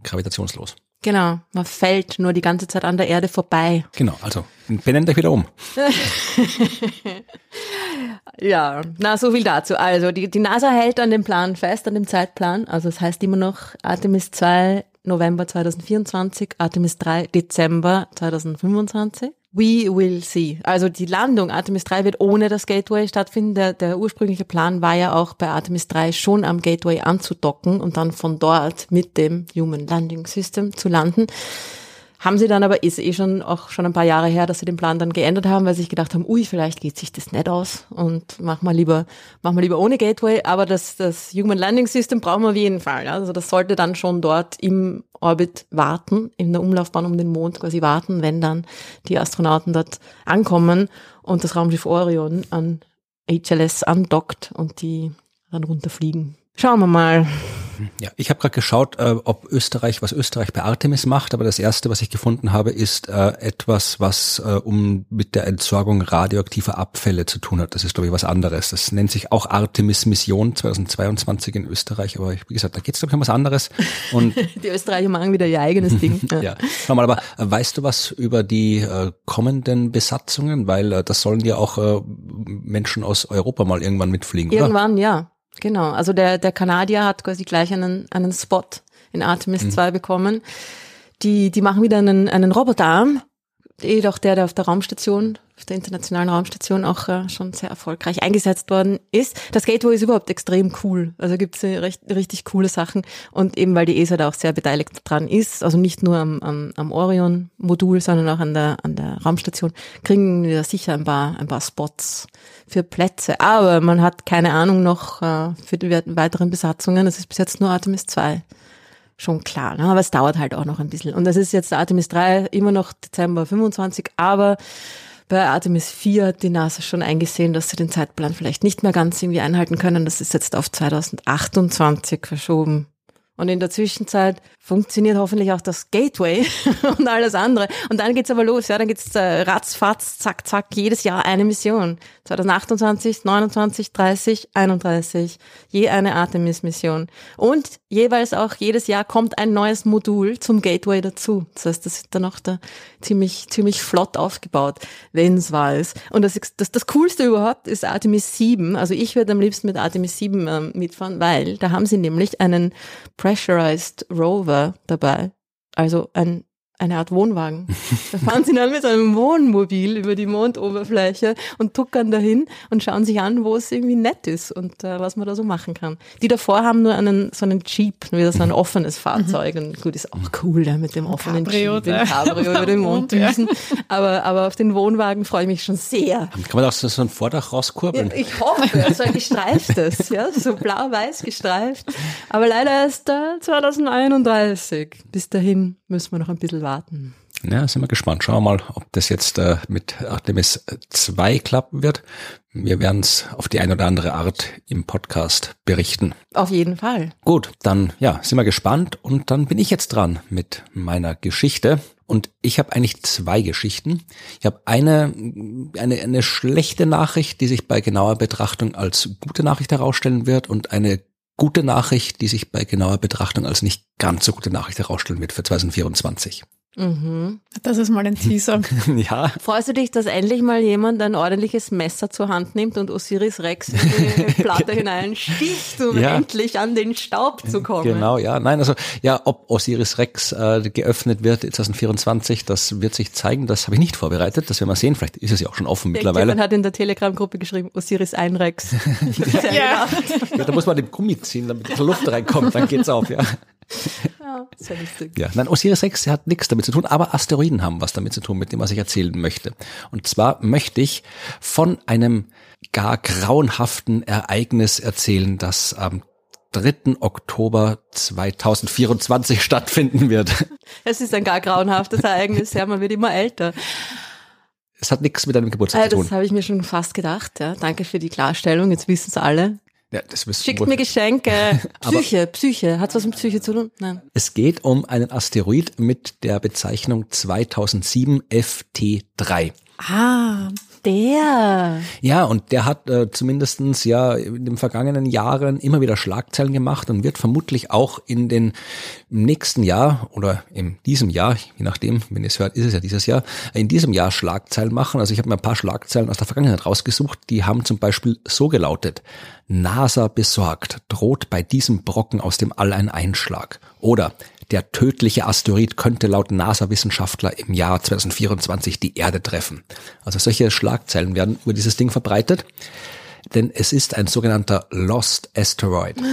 gravitationslos. Genau. Man fällt nur die ganze Zeit an der Erde vorbei. Genau, also benennt euch wieder um. Ja, na, so viel dazu. Also, die, die NASA hält an dem Plan fest, an dem Zeitplan. Also, es heißt immer noch Artemis 2 November 2024, Artemis 3 Dezember 2025. We will see. Also, die Landung Artemis 3 wird ohne das Gateway stattfinden. Der, der ursprüngliche Plan war ja auch bei Artemis 3 schon am Gateway anzudocken und dann von dort mit dem Human Landing System zu landen. Haben sie dann aber, ist eh schon auch schon ein paar Jahre her, dass sie den Plan dann geändert haben, weil sie sich gedacht haben, ui, vielleicht geht sich das nicht aus und mach mal lieber, mach mal lieber ohne Gateway, aber das, das Human Landing System brauchen wir auf jeden Fall. Also das sollte dann schon dort im Orbit warten, in der Umlaufbahn um den Mond quasi warten, wenn dann die Astronauten dort ankommen und das Raumschiff Orion an HLS andockt und die dann runterfliegen. Schauen wir mal. Ja, ich habe gerade geschaut, äh, ob Österreich, was Österreich bei Artemis macht, aber das erste, was ich gefunden habe, ist äh, etwas, was äh, um mit der Entsorgung radioaktiver Abfälle zu tun hat. Das ist, glaube ich, was anderes. Das nennt sich auch Artemis Mission 2022 in Österreich, aber wie gesagt, da geht es, glaube ich, um was anderes. Und Die Österreicher machen wieder ihr eigenes Ding. ja, schau mal, aber äh, weißt du was über die äh, kommenden Besatzungen? Weil äh, das sollen ja auch äh, Menschen aus Europa mal irgendwann mitfliegen, oder? Irgendwann, ja. Genau. Also der, der Kanadier hat quasi gleich einen, einen Spot in Artemis 2 bekommen. Die, die machen wieder einen, einen Roboterarm, eh doch der, der auf der Raumstation, auf der internationalen Raumstation auch äh, schon sehr erfolgreich eingesetzt worden ist. Das Gateway ist überhaupt extrem cool. Also gibt es recht, richtig coole Sachen. Und eben weil die ESA da auch sehr beteiligt dran ist, also nicht nur am, am, am Orion-Modul, sondern auch an der, an der Raumstation, kriegen wir sicher ein paar, ein paar Spots für Plätze. Aber man hat keine Ahnung noch äh, für die weiteren Besatzungen. Es ist bis jetzt nur Artemis 2 schon klar. Ne? Aber es dauert halt auch noch ein bisschen. Und das ist jetzt Artemis 3, immer noch Dezember 25, aber bei Artemis 4 hat die NASA schon eingesehen, dass sie den Zeitplan vielleicht nicht mehr ganz irgendwie einhalten können. Das ist jetzt auf 2028 verschoben. Und in der Zwischenzeit funktioniert hoffentlich auch das Gateway und alles andere. Und dann geht's aber los, ja, dann geht's äh, ratzfatz, zack, zack, jedes Jahr eine Mission. 2028, 29, 30, 31, je eine Artemis-Mission. Und jeweils auch jedes Jahr kommt ein neues Modul zum Gateway dazu. Das heißt, das ist dann auch da ziemlich, ziemlich flott aufgebaut, wenn es wahr ist. Und das, das, das Coolste überhaupt ist Artemis 7. Also ich würde am liebsten mit Artemis 7 ähm, mitfahren, weil da haben sie nämlich einen Pressurized Rover dabei. Also ein eine Art Wohnwagen. Da fahren sie dann mit so einem Wohnmobil über die Mondoberfläche und tuckern dahin und schauen sich an, wo es irgendwie nett ist und äh, was man da so machen kann. Die davor haben nur einen so einen Jeep, wieder so ein offenes Fahrzeug und gut, ist auch cool, ja, mit dem offenen Cabrio, Jeep, dem Cabrio über den Mond düsen. Aber, aber auf den Wohnwagen freue ich mich schon sehr. Kann man auch so, so ein Vordach rauskurbeln? Ja, ich hoffe, so ein gestreiftes, ja, so blau-weiß gestreift. Aber leider erst äh, 2031. Bis dahin müssen wir noch ein bisschen warten. Ja, sind wir gespannt. Schauen wir mal, ob das jetzt äh, mit Artemis 2 klappen wird. Wir werden es auf die eine oder andere Art im Podcast berichten. Auf jeden Fall. Gut, dann ja, sind wir gespannt und dann bin ich jetzt dran mit meiner Geschichte. Und ich habe eigentlich zwei Geschichten. Ich habe eine, eine, eine schlechte Nachricht, die sich bei genauer Betrachtung als gute Nachricht herausstellen wird und eine gute Nachricht, die sich bei genauer Betrachtung als nicht ganz so gute Nachricht herausstellen wird für 2024. Mhm. Das ist mal ein Teaser. ja. Freust du dich, dass endlich mal jemand ein ordentliches Messer zur Hand nimmt und Osiris Rex in die Platte hineinsticht, um Ja. endlich an den Staub zu kommen? Genau, ja. Nein, also ja, ob Osiris Rex äh, geöffnet wird 2024, das wird sich zeigen. Das habe ich nicht vorbereitet. Das werden wir sehen. Vielleicht ist es ja auch schon offen Irgendjemand mittlerweile. hat in der Telegram-Gruppe geschrieben, Osiris ein Rex. Sehr Ja. gelacht. Ja, da muss man den Gummi ziehen, damit die Luft reinkommt, dann geht's auf, ja. Ja, sehr lustig. Ja, nein, Osiris Rex hat nichts damit zu tun, aber Asteroiden haben was damit zu tun, mit dem, was ich erzählen möchte. Und zwar möchte ich von einem gar grauenhaften Ereignis erzählen, das am 3. Oktober 2024 stattfinden wird. Es ist ein gar grauenhaftes Ereignis, ja, man wird immer älter. Es hat nichts mit einem Geburtstag Äh, zu das tun. habe ich mir schon fast gedacht, ja. Danke für die Klarstellung, jetzt wissen es alle. Ja, das wissen Schickt mir Geschenke. Psyche, Psyche. Hat's was mit Psyche zu tun? Nein. Es geht um einen Asteroid mit der Bezeichnung 2007 FT3. Ah, der. Ja, und der hat äh, zumindestens ja in den vergangenen Jahren immer wieder Schlagzeilen gemacht und wird vermutlich auch in den im nächsten Jahr oder in diesem Jahr, je nachdem, wenn ihr es hört, ist es ja dieses Jahr, in diesem Jahr Schlagzeilen machen. Also ich habe mir ein paar Schlagzeilen aus der Vergangenheit rausgesucht, die haben zum Beispiel so gelautet. NASA besorgt, droht bei diesem Brocken aus dem All ein Einschlag. Oder der tödliche Asteroid könnte laut NASA-Wissenschaftler im Jahr 2024 die Erde treffen. Also solche Schlagzeilen werden über dieses Ding verbreitet, denn es ist ein sogenannter Lost Asteroid.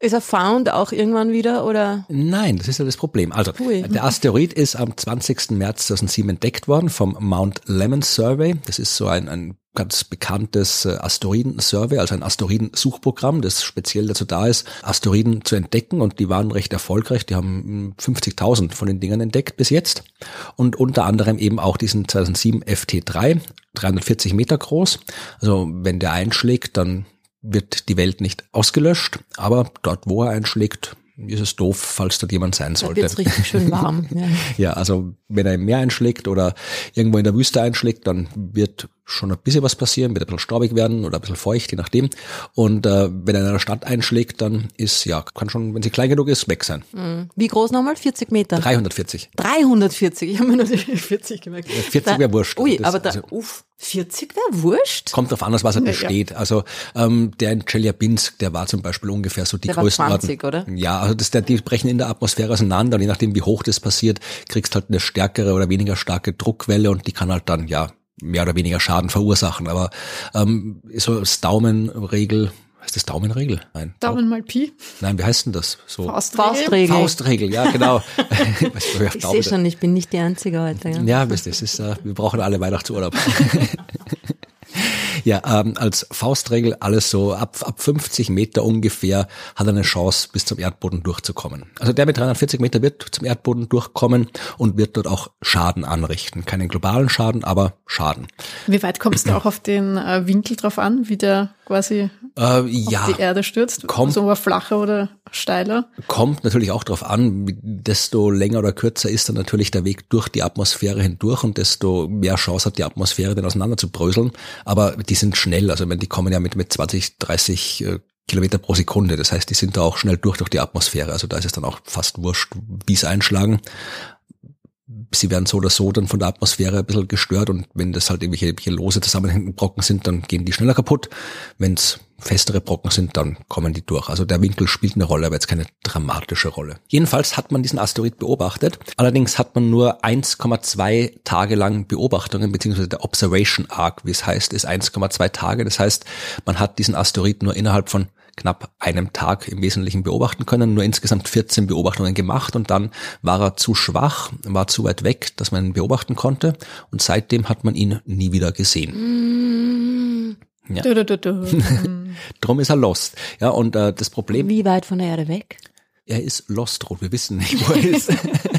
Ist er found auch irgendwann wieder oder? Nein, das ist ja das Problem. Also, Ui. der Asteroid ist am 20. März 2007 entdeckt worden vom Mount Lemmon Survey. Das ist so ein, ein ganz bekanntes äh, Asteroiden-Survey, also ein Asteroidensuchprogramm, das speziell dazu da ist, Asteroiden zu entdecken und die waren recht erfolgreich. Die haben mm, 50.000 von den Dingern entdeckt bis jetzt und unter anderem eben auch diesen 2007 FT3, 340 Meter groß. Also wenn der einschlägt, dann wird die Welt nicht ausgelöscht, aber dort, wo er einschlägt, ist es doof, falls dort jemand sein sollte. wird's richtig schön warm. Ja. Ja, also wenn er im Meer einschlägt oder irgendwo in der Wüste einschlägt, dann wird schon ein bisschen was passieren, wird ein bisschen staubig werden oder ein bisschen feucht, je nachdem. Und äh, wenn er in einer Stadt einschlägt, dann ist, ja, kann schon, wenn sie klein genug ist, weg sein. Wie groß nochmal? 40 Meter? 340. 340, ich habe mir nur die 40 gemerkt. Ja, 40 wäre wurscht. Ui, Das- aber da, also- uff, 40 wäre wurscht? Kommt drauf an, aus was er Ja, besteht. Also ähm, der in Chelyabinsk, der war zum Beispiel ungefähr so die Der Größenordnung. 20, oder? Ja, also das, der, die brechen in der Atmosphäre auseinander und je nachdem, wie hoch das passiert, kriegst halt eine stärkere oder weniger starke Druckwelle und die kann halt dann ja mehr oder weniger Schaden verursachen. Aber ähm, so als Daumenregel, heißt das Daumenregel? Nein. Daumen mal Pi. Nein, wie heißt denn das? So Faustregel. Faustregel. Faustregel, ja genau. Ich sehe schon, ich bin nicht die Einzige heute. Ja. Ja, wisst ihr, es ist, äh, wir brauchen alle Weihnachtsurlaub. ja, ähm, als Faustregel alles so ab, ab 50 Meter ungefähr hat er eine Chance, bis zum Erdboden durchzukommen. Also der mit 340 Meter wird zum Erdboden durchkommen und wird dort auch Schaden anrichten. Keinen globalen Schaden, aber Schaden. Wie weit kommst du auch auf den äh, Winkel drauf an, wie der quasi Äh, ja, die Erde stürzt? Kommt- So flacher oder steiler? Kommt natürlich auch darauf an, desto länger oder kürzer ist dann natürlich der Weg durch die Atmosphäre hindurch und desto mehr Chance hat die Atmosphäre, den auseinander zu bröseln. Aber die sind schnell, also wenn die kommen ja mit, mit 20, 30 äh, Kilometer pro Sekunde. Das heißt, die sind da auch schnell durch durch die Atmosphäre. Also da ist es dann auch fast wurscht, wie es einschlagen. Sie werden so oder so dann von der Atmosphäre ein bisschen gestört und wenn das halt irgendwelche, irgendwelche lose zusammenhängenden Brocken sind, dann gehen die schneller kaputt. Wenn es festere Brocken sind, dann kommen die durch. Also der Winkel spielt eine Rolle, aber jetzt keine dramatische Rolle. Jedenfalls hat man diesen Asteroid beobachtet. Allerdings hat man nur 1,2 Tage lang Beobachtungen, beziehungsweise der Observation Arc, wie es heißt, ist 1,2 Tage. Das heißt, man hat diesen Asteroid nur innerhalb von knapp einem Tag im Wesentlichen beobachten können, nur insgesamt 14 Beobachtungen gemacht und dann war er zu schwach, war zu weit weg, dass man ihn beobachten konnte und seitdem hat man ihn nie wieder gesehen. Ja. Du, du, du, du. Hm. Drum ist er lost. Ja, und äh, das Problem, Wie weit von der Erde weg? er ist lost, Ruth. Wir wissen nicht, wo er ist.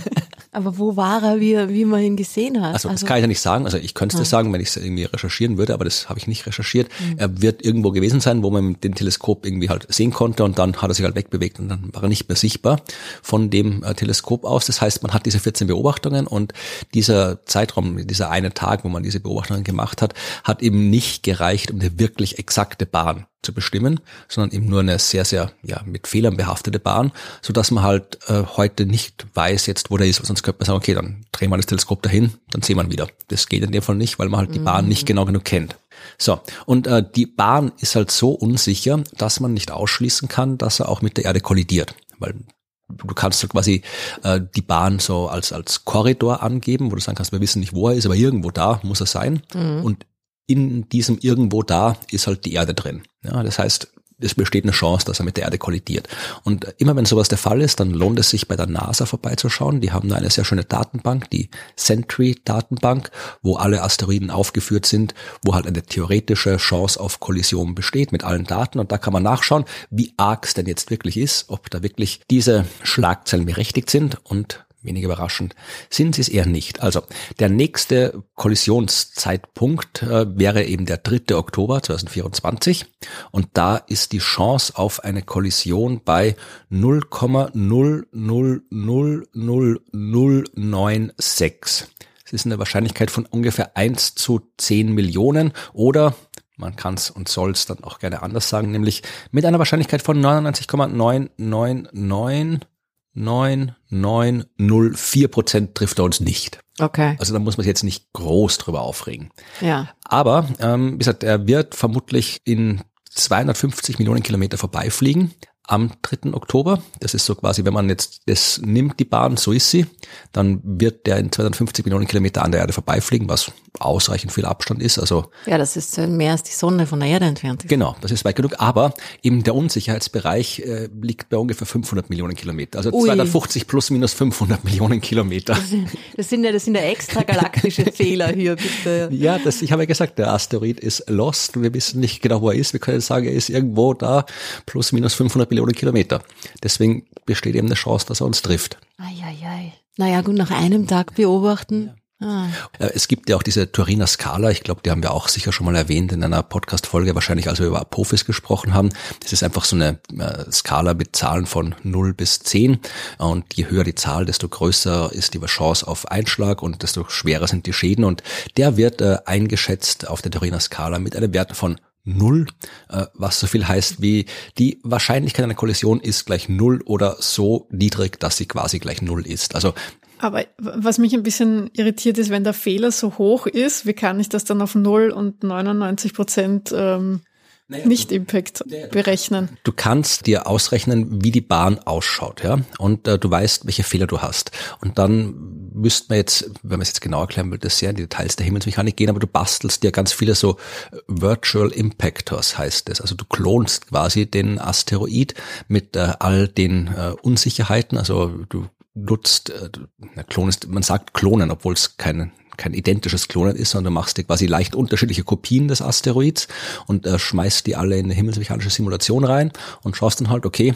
Aber wo war er, wie, wie man ihn gesehen hat? Also das kann ich ja nicht sagen. Also ich könnte es dir sagen, wenn ich es irgendwie recherchieren würde, aber das habe ich nicht recherchiert. Er wird irgendwo gewesen sein, wo man mit dem Teleskop irgendwie halt sehen konnte und dann hat er sich halt wegbewegt und dann war er nicht mehr sichtbar von dem äh, Teleskop aus. Das heißt, man hat diese 14 Beobachtungen und dieser Zeitraum, dieser eine Tag, wo man diese Beobachtungen gemacht hat, hat eben nicht gereicht, um eine wirklich exakte Bahn zu bestimmen, sondern eben nur eine sehr, sehr ja, mit Fehlern behaftete Bahn, so dass man halt äh, heute nicht weiß jetzt, wo der ist. Sonst könnte man sagen, okay, dann drehen wir das Teleskop dahin, dann sehen wir ihn wieder. Das geht in dem Fall nicht, weil man halt die Bahn nicht genau genug kennt. So, und äh, die Bahn ist halt so unsicher, dass man nicht ausschließen kann, dass er auch mit der Erde kollidiert. Weil du kannst halt quasi äh, die Bahn so als, als Korridor angeben, wo du sagen kannst, wir wissen nicht, wo er ist, aber irgendwo da muss er sein. Und in diesem irgendwo da ist halt die Erde drin. Ja, das heißt, es besteht eine Chance, dass er mit der Erde kollidiert. Und immer wenn sowas der Fall ist, dann lohnt es sich bei der NASA vorbeizuschauen. Die haben da eine sehr schöne Datenbank, die Sentry-Datenbank, wo alle Asteroiden aufgeführt sind, wo halt eine theoretische Chance auf Kollision besteht mit allen Daten. Und da kann man nachschauen, wie arg es denn jetzt wirklich ist, ob da wirklich diese Schlagzeilen berechtigt sind und Wenig überraschend sind sie es eher nicht. Also der nächste Kollisionszeitpunkt äh, wäre eben der 3. Oktober 2024 und da ist die Chance auf eine Kollision bei 0,0000096. Es ist eine Wahrscheinlichkeit von ungefähr 1 zu 10 Millionen oder man kann es und soll es dann auch gerne anders sagen, nämlich mit einer Wahrscheinlichkeit von 99,9999904 Prozent trifft er uns nicht. Okay. Also da muss man sich jetzt nicht groß drüber aufregen. Ja. Aber, ähm, wie gesagt, er wird vermutlich in 250 Millionen Kilometer vorbeifliegen am 3. Oktober. Das ist so quasi, wenn man jetzt das nimmt, die Bahn, so ist sie, dann wird der in 250 Millionen Kilometer an der Erde vorbeifliegen, was ausreichend viel Abstand ist. Also Ja, das ist mehr als die Sonne von der Erde entfernt ist. Genau, das ist weit genug. Aber eben der Unsicherheitsbereich äh, liegt bei ungefähr 500 Millionen Kilometer. Also Ui. 250 plus minus 500 Millionen Kilometer. Das sind ja, das sind ja extragalaktische Fehler hier, bitte. Ja, das, ich habe ja gesagt, der Asteroid ist lost. Wir wissen nicht genau, wo er ist. Wir können sagen, er ist irgendwo da, plus minus 500 Millionen Kilometer. Deswegen besteht eben eine Chance, dass er uns trifft. Eieiei. Naja, gut, nach einem Tag beobachten. Ah. Äh, es gibt ja auch diese Turiner Skala, ich glaube, die haben wir auch sicher schon mal erwähnt in einer Podcast-Folge, wahrscheinlich als wir über Apophis gesprochen haben. Das ist einfach so eine äh, Skala mit Zahlen von 0 bis 10 und je höher die Zahl, desto größer ist die Chance auf Einschlag und desto schwerer sind die Schäden und der wird äh, eingeschätzt auf der Turiner Skala mit einem Wert von Null, äh, was so viel heißt wie die Wahrscheinlichkeit einer Kollision ist gleich Null oder so niedrig, dass sie quasi gleich Null ist. Also aber was mich ein bisschen irritiert ist, wenn der Fehler so hoch ist, wie kann ich das dann auf Null und 99 Prozent ähm, naja, Nicht-Impact naja, berechnen? Du kannst dir ausrechnen, wie die Bahn ausschaut, ja, und äh, du weißt, welche Fehler du hast. Und dann müsste man jetzt, wenn man es jetzt genau erklären will, das sehr in die Details der Himmelsmechanik gehen, aber du bastelst dir ganz viele so äh, Virtual Impactors, heißt es. Also du klonst quasi den Asteroid mit äh, all den äh, Unsicherheiten. Also du nutzt, äh, Klon ist, man sagt Klonen, obwohl es kein, kein identisches Klonen ist, sondern du machst dir quasi leicht unterschiedliche Kopien des Asteroids und äh, schmeißt die alle in eine himmelsmechanische Simulation rein und schaust dann halt, okay,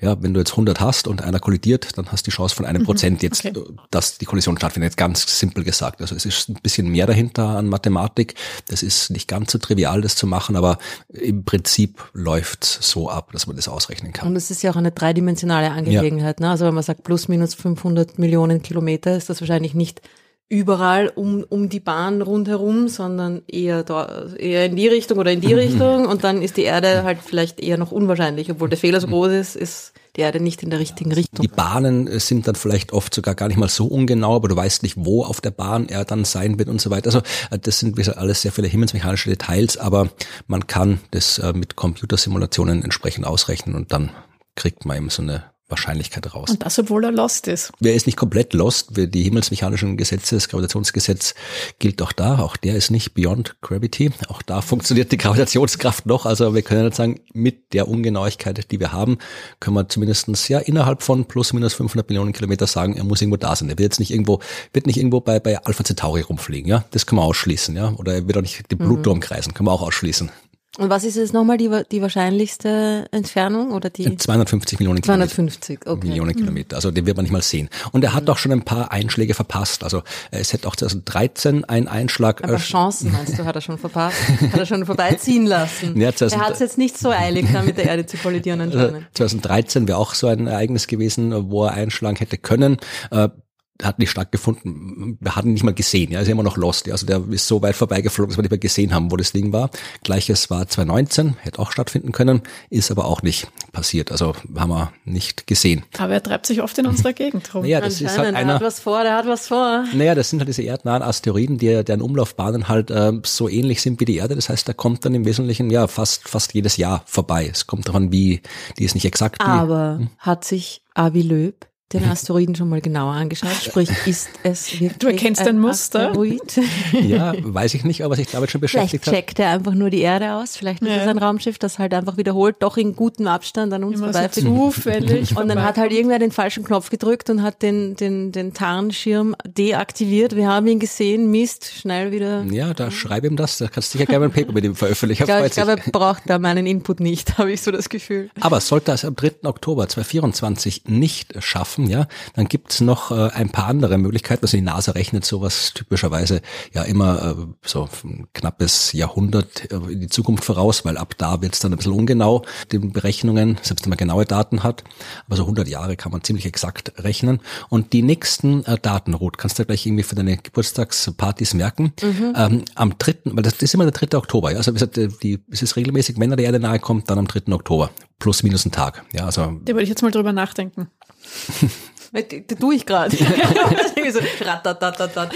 ja, wenn du jetzt 100 hast und einer kollidiert, dann hast du die Chance von einem mhm, Prozent jetzt, okay. dass die Kollision stattfindet. Jetzt ganz simpel gesagt. Also es ist ein bisschen mehr dahinter an Mathematik. Das ist nicht ganz so trivial, das zu machen, aber im Prinzip läuft so ab, dass man das ausrechnen kann. Und es ist ja auch eine dreidimensionale Angelegenheit. Ja. Ne? Also wenn man sagt plus minus 500 Millionen Kilometer, ist das wahrscheinlich nicht überall um, um die Bahn rundherum, sondern eher, da, eher in die Richtung oder in die Richtung und dann ist die Erde halt vielleicht eher noch unwahrscheinlich, obwohl der Fehler so groß ist, ist die Erde nicht in der richtigen Richtung. Die Bahnen sind dann vielleicht oft sogar gar nicht mal so ungenau, aber du weißt nicht, wo auf der Bahn er dann sein wird und so weiter. Also äh, das sind wie gesagt, alles sehr viele himmelsmechanische Details, aber man kann das äh, mit Computersimulationen entsprechend ausrechnen und dann kriegt man eben so eine Wahrscheinlichkeit raus. Und das, obwohl er lost ist. Wer ist nicht komplett lost? Die himmelsmechanischen Gesetze, das Gravitationsgesetz gilt auch da. Auch der ist nicht beyond gravity. Auch da funktioniert die Gravitationskraft noch. Also wir können jetzt sagen, mit der Ungenauigkeit, die wir haben, können wir zumindestens ja innerhalb von plus minus 500 Millionen Kilometer sagen, er muss irgendwo da sein. Er wird jetzt nicht irgendwo, wird nicht irgendwo bei, bei Alpha Centauri rumfliegen. Ja, das können wir ausschließen. Ja, oder er wird auch nicht den Pluto mhm. umkreisen. Können wir auch ausschließen. Und was ist jetzt nochmal die, die wahrscheinlichste Entfernung oder die? 250 Millionen Kilometer. 250, okay. Millionen mhm. Kilometer. Also den wird man nicht mal sehen. Und er hat mhm. auch schon ein paar Einschläge verpasst. Also es hätte auch 2013 einen Einschlag. Aber Chancen meinst du, hat er schon verpasst? hat er schon vorbeiziehen lassen? Ja, 2000, er hat es jetzt nicht so eilig, da mit der Erde zu kollidieren anscheinend. 2013 wäre auch so ein Ereignis gewesen, wo er einschlagen hätte können. Hat nicht stattgefunden. Wir hatten ihn nicht mal gesehen. Ja, ist immer noch lost. Ja. Also der ist so weit vorbeigeflogen, dass wir nicht mehr gesehen haben, wo das Ding war. Gleiches war 2019, hätte auch stattfinden können, ist aber auch nicht passiert. Also haben wir nicht gesehen. Aber er treibt sich oft in unserer Gegend rum. Naja, das ist halt einer, der hat was vor, der hat was vor. Naja, das sind halt diese erdnahen Asteroiden, die, deren Umlaufbahnen halt äh, so ähnlich sind wie die Erde. Das heißt, der kommt dann im Wesentlichen ja fast fast jedes Jahr vorbei. Es kommt davon, wie die ist nicht exakt. Aber hm? hat sich Avi Löb den Asteroiden schon mal genauer angeschaut? Sprich, ist es wirklich Du erkennst ein, ein Muster? Asteroid? Ja, weiß ich nicht, aber sich damit schon beschäftigt Vielleicht checkt er einfach nur die Erde aus. Vielleicht ist ja. es ein Raumschiff, das halt einfach wiederholt, doch in gutem Abstand an uns vorbeifliegt. So zufällig. Und dann hat halt irgendwer den falschen Knopf gedrückt und hat den, den, den Tarnschirm deaktiviert. Wir haben ihn gesehen, Mist, schnell wieder. Ja, da schreib ihm das. Da kannst du sicher gerne ein Paper mit ihm veröffentlichen. Ich glaube, ich glaube, er braucht da meinen Input nicht, habe ich so das Gefühl. Aber sollte es am 3. Oktober 2024 nicht schaffen, schaffen, ja, dann gibt's noch äh, ein paar andere Möglichkeiten. Also die NASA rechnet sowas typischerweise ja immer äh, so ein knappes Jahrhundert äh, in die Zukunft voraus, weil ab da wird's dann ein bisschen ungenau, den Berechnungen, selbst wenn man genaue Daten hat. Aber so 100 Jahre kann man ziemlich exakt rechnen. Und die nächsten äh, Daten, Ruth, kannst du gleich irgendwie für deine Geburtstagspartys merken. Mhm. Ähm, am dritten, weil das, das ist immer der 3. Oktober, ja. Also wie gesagt, die, es ist regelmäßig, wenn er der Erde nahe kommt, dann am 3. Oktober. Plus minus ein Tag. Ja, also. Da würde ich jetzt mal drüber nachdenken. Da tue ich gerade.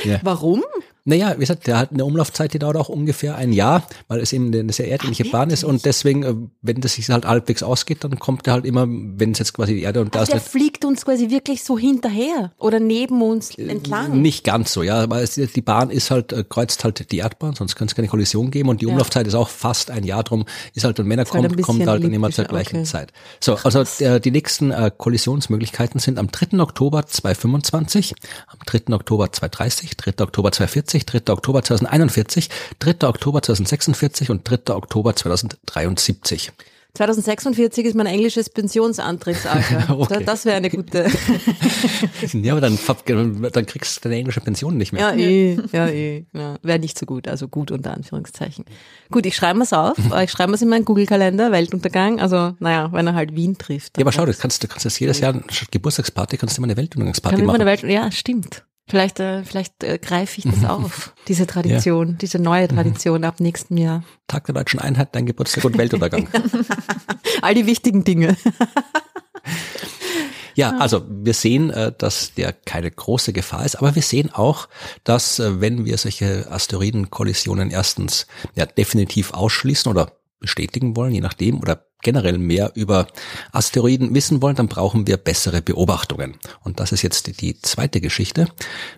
Warum? Naja, wie gesagt, der hat eine Umlaufzeit, die dauert auch ungefähr ein Jahr, weil es eben eine sehr erdähnliche Bahn ist und deswegen, äh, wenn das sich halt halbwegs ausgeht, dann kommt er halt immer, wenn es jetzt quasi die Erde und das. Der fliegt uns quasi wirklich so hinterher oder neben uns entlang. Nicht ganz so, ja, weil es, die Bahn ist halt, äh, kreuzt halt die Erdbahn, sonst kann es keine Kollision geben und die Umlaufzeit ja. ist auch fast ein Jahr drum, ist halt, wenn er kommt, halt kommt halt dann immer zur gleichen okay. Zeit. So, also der, die nächsten äh, Kollisionsmöglichkeiten sind am 3. Oktober 2025, am 3. Oktober 2030, 3. Oktober 2040, 3. Oktober 2041, 3. Oktober 2046 und 3. Oktober 2073. 2046 ist mein englisches Pensionsantrittsalter. okay. Das wäre eine gute. ja, aber dann, dann kriegst du deine englische Pension nicht mehr. Ja, eh, ja, eh. Ja, wäre nicht so gut, also gut unter Anführungszeichen. Gut, ich schreibe es auf. Ich schreibe es in meinen Google-Kalender, Weltuntergang. Also, naja, wenn er halt Wien trifft. Ja, aber schau, du kannst, du kannst das jedes Jahr, statt Geburtstagsparty, kannst du immer eine Weltuntergangsparty Kann machen. Welt, ja, stimmt. Vielleicht, äh, vielleicht äh, greife ich das auf, diese Tradition, ja. diese neue Tradition ab nächstem Jahr. Tag der Deutschen Einheit, dein Geburtstag und Weltuntergang. All die wichtigen Dinge. Ja, also wir sehen, äh, dass der keine große Gefahr ist, aber wir sehen auch, dass äh, wenn wir solche Asteroidenkollisionen erstens ja definitiv ausschließen oder bestätigen wollen, je nachdem, oder generell mehr über Asteroiden wissen wollen, dann brauchen wir bessere Beobachtungen. Und das ist jetzt die zweite Geschichte,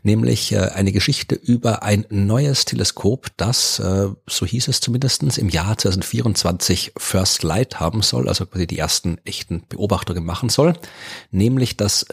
nämlich äh, eine Geschichte über ein neues Teleskop, das, äh, so hieß es zumindestens im Jahr 2024 First Light haben soll, also quasi die ersten echten Beobachtungen machen soll, nämlich das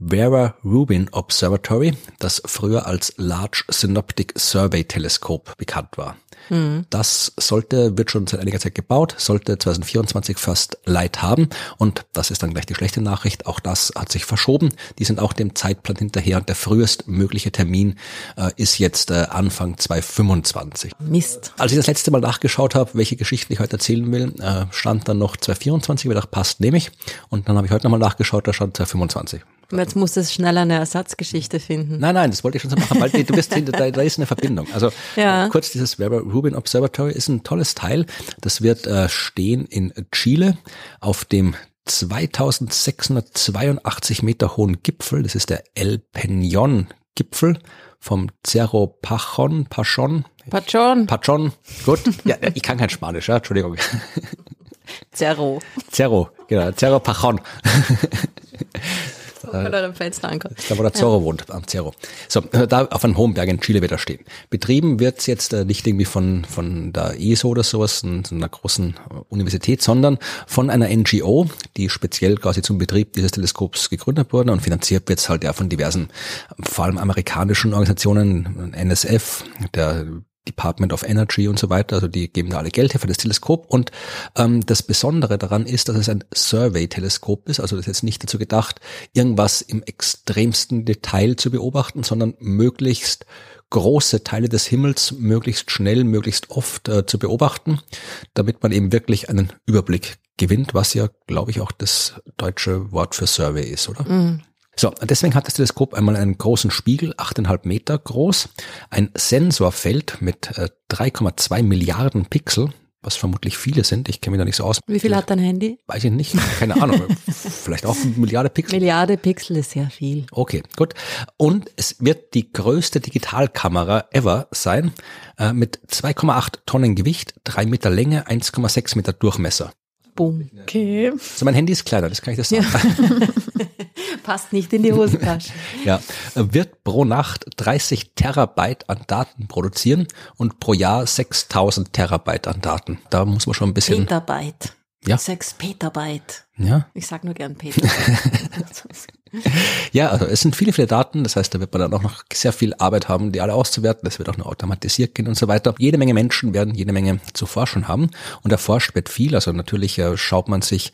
Vera Rubin Observatory, das früher als Large Synoptic Survey Telescope bekannt war. Mhm. Das sollte, wird schon seit einiger Zeit gebaut, sollte 2024 First Light haben und das ist dann gleich die schlechte Nachricht. Auch das hat sich verschoben. Die sind auch dem Zeitplan hinterher und der frühestmögliche Termin äh, ist jetzt äh, Anfang 2025. Mist. Als ich das letzte Mal nachgeschaut habe, welche Geschichten ich heute erzählen will, äh, stand dann noch 2024, ich dachte, passt, nehme ich. Und dann habe ich heute nochmal nachgeschaut, da stand 2025. Jetzt muss es schneller eine Ersatzgeschichte finden. Nein, nein, das wollte ich schon so machen, weil du bist, da, da ist eine Verbindung. Also ja. äh, kurz dieses Weber Rubin Observatory ist ein tolles Teil. Das wird äh, stehen in Chile auf dem 2682 Meter hohen Gipfel. Das ist der El Peñón Gipfel vom Cerro Pachon, Pachon. Pachon. Pachon. Gut. Ja, ich kann kein Spanisch, ja, Entschuldigung. Cerro. Cerro, genau. Cerro Pachon. Von eurem Fenster ankommt. Da, wo der Zorro ja. wohnt, am Cerro. So, äh, da auf einem hohen Berg in Chile wird er stehen. Betrieben wird's jetzt äh, nicht irgendwie von, von der ESO oder sowas, so einer großen äh, Universität, sondern von einer NGO, die speziell quasi zum Betrieb dieses Teleskops gegründet wurde und finanziert wird's halt ja von diversen, vor allem amerikanischen Organisationen, NSF, der Department of Energy und so weiter, also die geben da alle Geld her für das Teleskop und ähm, das Besondere daran ist, dass es ein Survey-Teleskop ist, also das ist jetzt nicht dazu gedacht, irgendwas im extremsten Detail zu beobachten, sondern möglichst große Teile des Himmels möglichst schnell, möglichst oft äh, zu beobachten, damit man eben wirklich einen Überblick gewinnt, was ja, glaube ich, auch das deutsche Wort für Survey ist, oder? Mhm. So, deswegen hat das Teleskop einmal einen großen Spiegel, 8,5 Meter groß, ein Sensorfeld mit 3,2 äh, Milliarden Pixel, was vermutlich viele sind. Ich kenne mich da nicht so aus. Wie viel hat dein Handy? Weiß ich nicht, keine Ahnung. Vielleicht auch eine Milliarde Pixel. Milliarde Pixel ist sehr viel. Okay, gut. Und es wird die größte Digitalkamera ever sein, äh, mit 2,8 Tonnen Gewicht, 3 Meter Länge, 1,6 Meter Durchmesser. Okay. So, mein Handy ist kleiner, das kann ich das sagen. Ja. Passt nicht in die Hosentasche. ja, wird pro Nacht 30 Terabyte an Daten produzieren und pro Jahr 6000 Terabyte an Daten. Da muss man schon ein bisschen. Petabyte. Ja. 6 Petabyte. Ja. Ich sag nur gern Petabyte. ja, also es sind viele, viele Daten. Das heißt, da wird man dann auch noch sehr viel Arbeit haben, die alle auszuwerten. Das wird auch nur automatisiert gehen und so weiter. Jede Menge Menschen werden jede Menge zu forschen haben. Und erforscht wird viel. Also natürlich äh, schaut man sich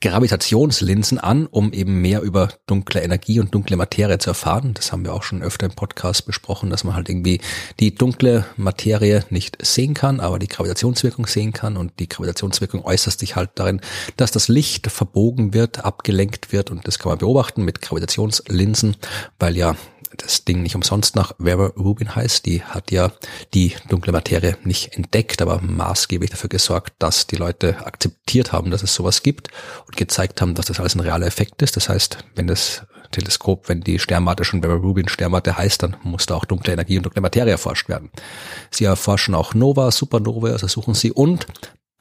Gravitationslinsen an, um eben mehr über dunkle Energie und dunkle Materie zu erfahren. Das haben wir auch schon öfter im Podcast besprochen, dass man halt irgendwie die dunkle Materie nicht sehen kann, aber die Gravitationswirkung sehen kann. Und die Gravitationswirkung äußert sich halt darin, dass das Licht verbogen wird, abgelenkt wird und das kann man beobachten mit Gravitationslinsen, weil ja das Ding nicht umsonst nach Vera Rubin heißt. Die hat ja die dunkle Materie nicht entdeckt, aber maßgeblich dafür gesorgt, dass die Leute akzeptiert haben, dass es sowas gibt und gezeigt haben, dass das alles ein realer Effekt ist. Das heißt, wenn das Teleskop, wenn die Sternwarte schon Vera Rubin Sternwarte heißt, dann muss da auch dunkle Energie und dunkle Materie erforscht werden. Sie erforschen auch Nova, Supernova, also suchen sie und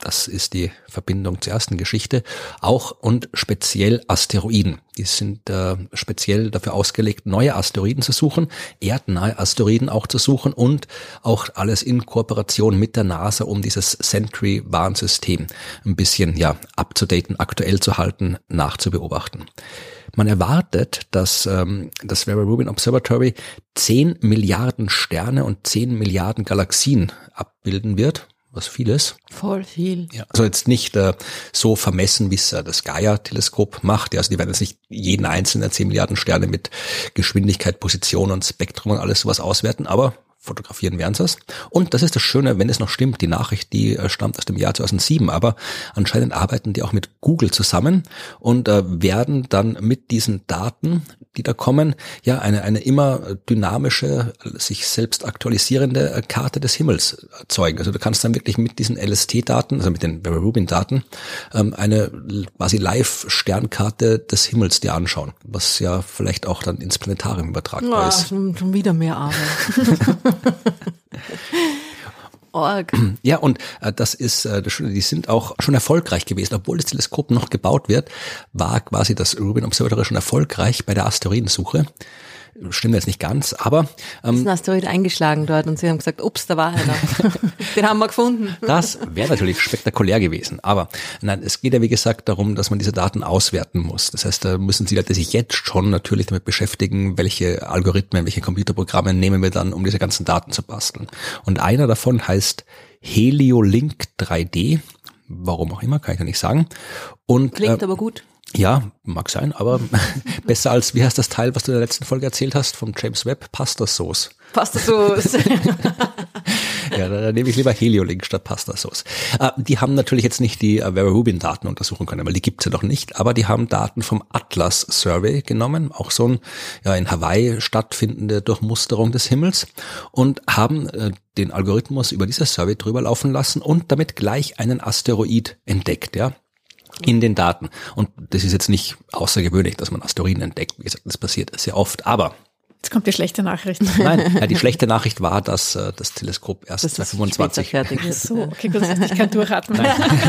das ist die Verbindung zur ersten Geschichte, auch und speziell Asteroiden. Die sind äh, speziell dafür ausgelegt, neue Asteroiden zu suchen, erdnahe Asteroiden auch zu suchen und auch alles in Kooperation mit der NASA, um dieses Sentry-Warnsystem ein bisschen ja abzudaten, aktuell zu halten, nachzubeobachten. Man erwartet, dass ähm, das Vera Rubin Observatory 10 Milliarden Sterne und 10 Milliarden Galaxien abbilden wird was vieles. Voll viel. Ja, also jetzt nicht äh, so vermessen, wie es äh, das Gaia-Teleskop macht. Ja, also die werden jetzt nicht jeden einzelnen 10 Milliarden Sterne mit Geschwindigkeit, Position und Spektrum und alles sowas auswerten, aber fotografieren werden sie es. Und das ist das Schöne, wenn es noch stimmt, die Nachricht, die äh, stammt aus dem Jahr 2007, aber anscheinend arbeiten die auch mit Google zusammen und äh, werden dann mit diesen Daten, die da kommen, ja eine, eine immer dynamische, sich selbst aktualisierende äh, Karte des Himmels erzeugen. Also du kannst dann wirklich mit diesen LST-Daten, also mit den Rubin-Daten, ähm, eine quasi Live-Sternkarte des Himmels dir anschauen, was ja vielleicht auch dann ins Planetarium übertragbar ja, ist. Schon wieder mehr Arbeit. Org. Ja, und äh, das ist äh, die sind auch schon erfolgreich gewesen. Obwohl das Teleskop noch gebaut wird, war quasi das Rubin Observatory schon erfolgreich bei der Asteroidensuche stimmt jetzt nicht ganz, aber ähm, ist ein Asteroid eingeschlagen dort und sie haben gesagt, ups, da war einer. Den haben wir gefunden. Das wäre natürlich spektakulär gewesen, aber nein, es geht ja wie gesagt darum, dass man diese Daten auswerten muss. Das heißt, da müssen Sie Leute sich jetzt schon natürlich damit beschäftigen, welche Algorithmen, welche Computerprogramme nehmen wir dann, um diese ganzen Daten zu basteln. Und einer davon heißt Heliolink 3D. Warum auch immer, kann ich ja nicht sagen. Und, Klingt äh, aber gut. Ja, mag sein, aber besser als, wie heißt das Teil, was du in der letzten Folge erzählt hast, vom James Webb? Pasta Sauce. Pasta Sauce. ja, da, da nehme ich lieber Heliolink statt Pasta Sauce. Äh, die haben natürlich jetzt nicht die äh, Vera Rubin Daten untersuchen können, weil die gibt's ja noch nicht, aber die haben Daten vom Atlas Survey genommen, auch so ein ja, in Hawaii stattfindende Durchmusterung des Himmels und haben äh, den Algorithmus über dieses Survey drüber laufen lassen und damit gleich einen Asteroid entdeckt, ja in den Daten. Und das ist jetzt nicht außergewöhnlich, dass man Asteroiden entdeckt. Wie gesagt, das passiert sehr oft. Aber Jetzt kommt die schlechte Nachricht. Nein, ja, die schlechte Nachricht war, dass äh, das Teleskop erst das 2025 fertig ist. So, okay, gut, ich kann durchatmen.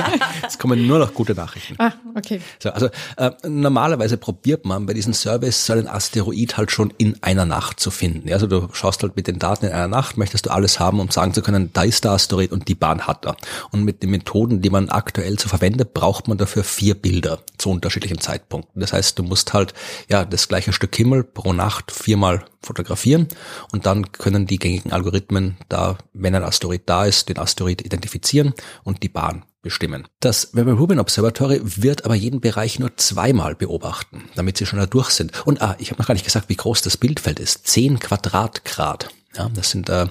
es kommen nur noch gute Nachrichten. Ah, okay. So, also äh, normalerweise probiert man bei diesen Surveys so einen Asteroid halt schon in einer Nacht zu finden. Ja, also du schaust halt mit den Daten in einer Nacht, möchtest du alles haben, um sagen zu können, da ist der Asteroid und die Bahn hat er. Und mit den Methoden, die man aktuell so verwendet, braucht man dafür vier Bilder zu unterschiedlichen Zeitpunkten. Das heißt, du musst halt ja das gleiche Stück Himmel pro Nacht viermal fotografieren und dann können die gängigen Algorithmen da, wenn ein Asteroid da ist, den Asteroid identifizieren und die Bahn bestimmen. Das Webber Rubin Observatory wird aber jeden Bereich nur zweimal beobachten, damit sie schon da durch sind. Und ah, ich habe noch gar nicht gesagt, wie groß das Bildfeld ist. Zehn Quadratgrad. Ja, das sind äh,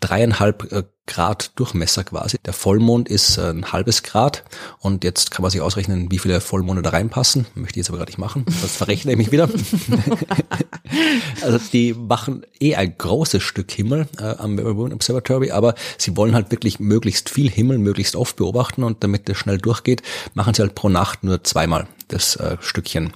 dreieinhalb äh, Grad Durchmesser quasi. Der Vollmond ist äh, ein halbes Grad und jetzt kann man sich ausrechnen, wie viele Vollmonde da reinpassen. Möchte ich jetzt aber gerade nicht machen, sonst verrechne ich mich wieder. also die machen eh ein großes Stück Himmel äh, am Melbourne Observatory, aber sie wollen halt wirklich möglichst viel Himmel, möglichst oft beobachten und damit das schnell durchgeht, machen sie halt pro Nacht nur zweimal das äh, Stückchen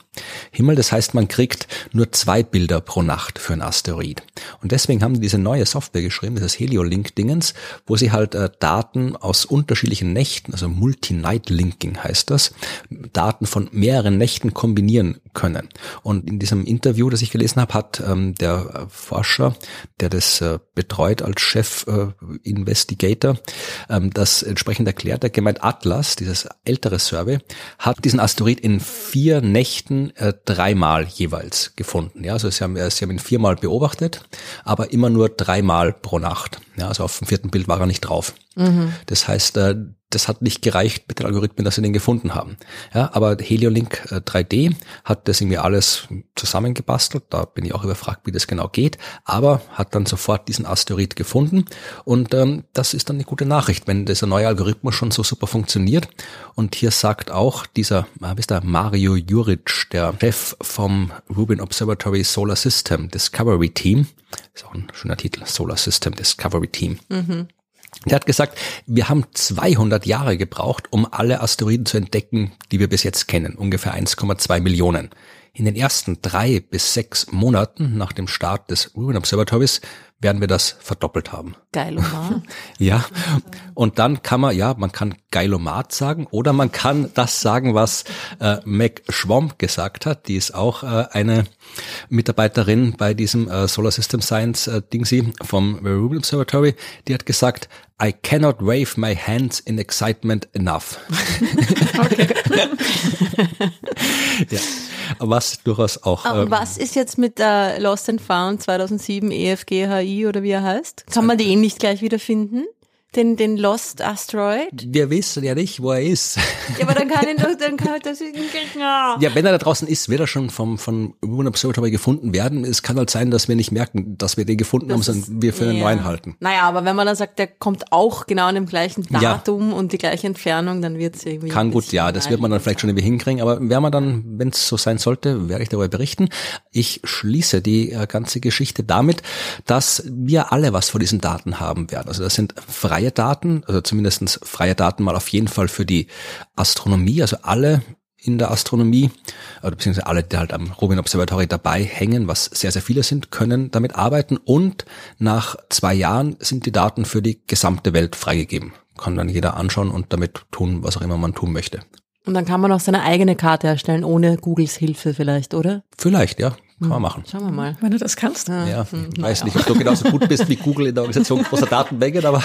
Himmel. Das heißt, man kriegt nur zwei Bilder pro Nacht für einen Asteroid. Und deswegen haben die diese neue Software geschrieben, dieses Heliolink-Dingens, wo sie halt äh, Daten aus unterschiedlichen Nächten, also Multi-Night-Linking heißt das, Daten von mehreren Nächten kombinieren können. Und in diesem Interview, das ich gelesen habe, hat ähm, der Forscher, der das äh, betreut als Chef-Investigator, äh, ähm, das entsprechend erklärt. Er gemeint, Atlas, dieses ältere Survey, hat diesen Asteroid in vier Nächten äh, dreimal jeweils gefunden. Ja, also sie haben, sie haben ihn viermal beobachtet, aber immer nur dreimal pro Nacht. Ja, also auf dem vierten Bild war er nicht drauf. Mhm. Das heißt, äh, das hat nicht gereicht mit den Algorithmen, dass sie den gefunden haben. Ja, aber Heliolink 3D äh, hat das irgendwie alles zusammengebastelt. Da bin ich auch überfragt, wie das genau geht. Aber hat dann sofort diesen Asteroid gefunden. Und ähm, das ist dann eine gute Nachricht, wenn dieser neue Algorithmus schon so super funktioniert. Und hier sagt auch dieser, wie ist der, Mario Juric, der Chef vom Rubin Observatory Solar System Discovery Team, ist auch ein schöner Titel, Solar System Discovery Team. Mhm. Der hat gesagt, wir haben 200 Jahre gebraucht, um alle Asteroiden zu entdecken, die wir bis jetzt kennen, ungefähr 1,2 Millionen. In den ersten drei bis sechs Monaten nach dem Start des Rubin Observatories werden wir das verdoppelt haben. Geilomat. ja. Und dann kann man, ja, man kann Geilomat sagen oder man kann das sagen, was äh, Meg Schwamm gesagt hat. Die ist auch äh, eine Mitarbeiterin bei diesem äh, Solar System Science äh, Dingsy vom Rubin Observatory. Die hat gesagt, I cannot wave my hands in excitement enough. ja, was durchaus auch. Ähm, was ist jetzt mit der Lost and Found 2007 EFGHI oder wie er heißt? Kann man die eh nicht gleich wiederfinden? Den, den Lost Asteroid? Wir wissen ja nicht, wo er ist. Ja, aber dann kann ihn doch, dann kann das ja. ja, wenn er da draußen ist, wird er schon vom, vom Moon Observatory gefunden werden. Es kann halt sein, dass wir nicht merken, dass wir den gefunden das haben, sondern wir für einen ja. neuen halten. Naja, aber wenn man dann sagt, der kommt auch genau an dem gleichen Datum ja. und die gleiche Entfernung, dann wird es irgendwie. Kann gut, ja, das wird man dann vielleicht schon irgendwie hinkriegen, aber werden wir dann, wenn es so sein sollte, werde ich darüber berichten. Ich schließe die äh, ganze Geschichte damit, dass wir alle was von diesen Daten haben werden. Also das sind freie Daten, also zumindestens freie Daten mal auf jeden Fall für die Astronomie, also alle in der Astronomie, oder beziehungsweise alle, die halt am Rubin Observatory dabei hängen, was sehr, sehr viele sind, können damit arbeiten und nach zwei Jahren sind die Daten für die gesamte Welt freigegeben. Kann dann jeder anschauen und damit tun, was auch immer man tun möchte. Und dann kann man auch seine eigene Karte erstellen, ohne Googles Hilfe vielleicht, oder? Vielleicht, ja. Kann man hm. machen. Schauen wir mal. Wenn du das kannst. Ja, ja. Hm, weiß nicht, ob du genauso gut bist wie Google in der Organisation großer Datenmengen, aber.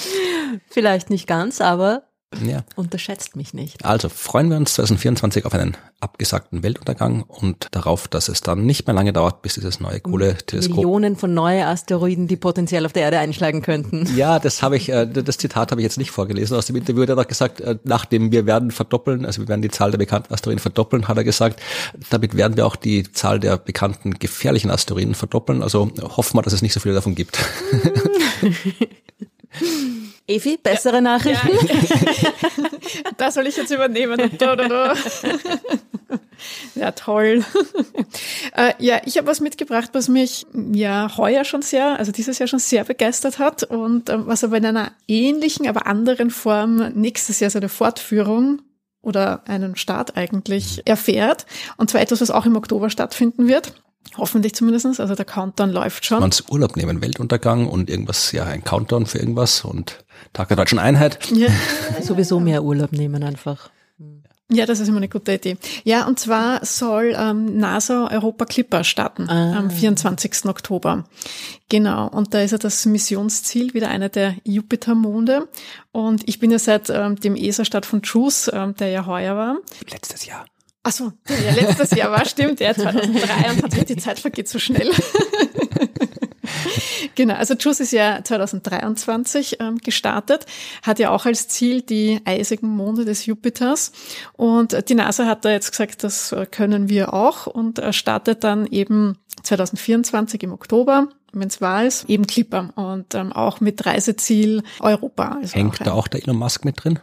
Vielleicht nicht ganz, aber ja. Unterschätzt mich nicht. Also freuen wir uns 2024 auf einen abgesagten Weltuntergang und darauf, dass es dann nicht mehr lange dauert, bis dieses neue coole Teleskop. Millionen von neuen Asteroiden, die potenziell auf der Erde einschlagen könnten. Ja, das habe ich, äh, das Zitat habe ich jetzt nicht vorgelesen. Aus dem Interview hat er doch gesagt, äh, nachdem wir werden verdoppeln, also wir werden die Zahl der bekannten Asteroiden verdoppeln, hat er gesagt, damit werden wir auch die Zahl der bekannten gefährlichen Asteroiden verdoppeln. Also hoffen wir, dass es nicht so viele davon gibt. Evi, bessere ja. Nachrichten? Ja. das soll ich jetzt übernehmen. Ja, toll. Äh, ja, ich habe was mitgebracht, was mich ja heuer schon sehr, also dieses Jahr schon sehr begeistert hat und ähm, was aber in einer ähnlichen, aber anderen Form nächstes Jahr so eine Fortführung oder einen Start eigentlich erfährt. Und zwar etwas, was auch im Oktober stattfinden wird. Hoffentlich zumindestens. Also der Countdown läuft schon. Man's Urlaub nehmen, Weltuntergang und irgendwas, ja, ein Countdown für irgendwas und Tag der Deutschen Einheit. Ja. Sowieso mehr Urlaub nehmen einfach. Ja, das ist immer eine gute Idee. Ja, und zwar soll ähm, NASA Europa Clipper starten ah. am 24. Oktober. Genau, und da ist ja das Missionsziel wieder einer der Jupitermonde. Und ich bin ja seit ähm, dem ESA-Start von JUICE, ähm, der ja heuer war. Letztes Jahr. Ach so, ja, letztes Jahr war, stimmt, ja, 2003 und tatsächlich die Zeit vergeht so schnell. genau, also JUICE ist ja 2023 ähm, gestartet, hat ja auch als Ziel die eisigen Monde des Jupiters und die NASA hat da jetzt gesagt, das äh, können wir auch und äh, startet dann eben 2024 im Oktober wenn es wahr ist, eben Clipper und ähm, auch mit Reiseziel Europa. Also Hängt auch da auch der Elon Musk mit drin?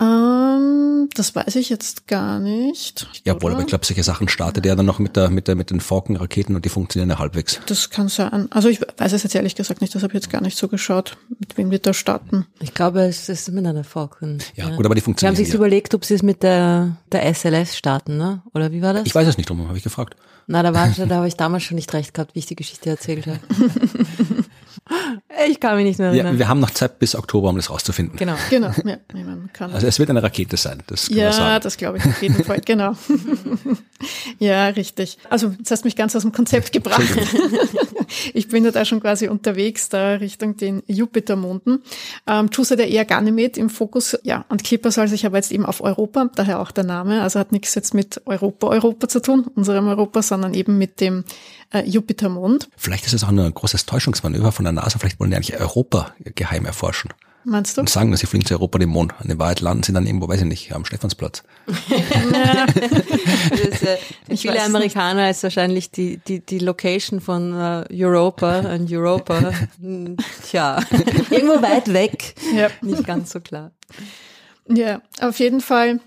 Ähm, das weiß ich jetzt gar nicht. Ja, wohl, aber ich glaube, solche Sachen startet er dann noch mit der, mit der, mit den Falcon-Raketen und die funktionieren ja halbwegs. Das kann sein. Also ich weiß es jetzt ehrlich gesagt nicht, das habe ich jetzt gar nicht so geschaut, mit wem wir da starten. Ich glaube, es ist mit einer Falcon. Ja, ja. gut, aber die funktionieren. Sie haben sich ja. überlegt, ob sie es mit der, der SLS starten, ne? Oder wie war das? Ich weiß es nicht, drum habe ich gefragt. Na, da war da habe ich damals schon nicht recht gehabt, wie ich die Geschichte erzählt habe. Ich kann mich nicht mehr erinnern. Ja, wir haben noch Zeit bis Oktober, um das rauszufinden. Genau. Genau. Ja, kann also es wird eine Rakete sein. Das ja, das glaube ich auf jeden Fall. Genau. ja, richtig. Also jetzt hast du mich ganz aus dem Konzept gebracht. ich bin ja da schon quasi unterwegs da Richtung den Jupitermonden. Ähm, Juice hat ja eher Ganymed im Fokus. Ja, und Clipper soll sich aber jetzt eben auf Europa, daher auch der Name. Also hat nichts jetzt mit Europa, Europa zu tun, unserem Europa, sondern eben mit dem äh, Jupitermond. Vielleicht ist es auch nur ein großes Täuschungsmanöver von der NASA. Vielleicht wollen die eigentlich Europa geheim erforschen. Meinst du? Und sagen, dass sie fliegen zu Europa den Mond. In Wahrheit landen sie dann irgendwo, weiß ich nicht, am Stephansplatz. das, äh, viele Amerikaner ist wahrscheinlich die, die, die Location von uh, Europa und Europa. Hm, tja, irgendwo weit weg. Ja. Nicht ganz so klar. Ja, auf jeden Fall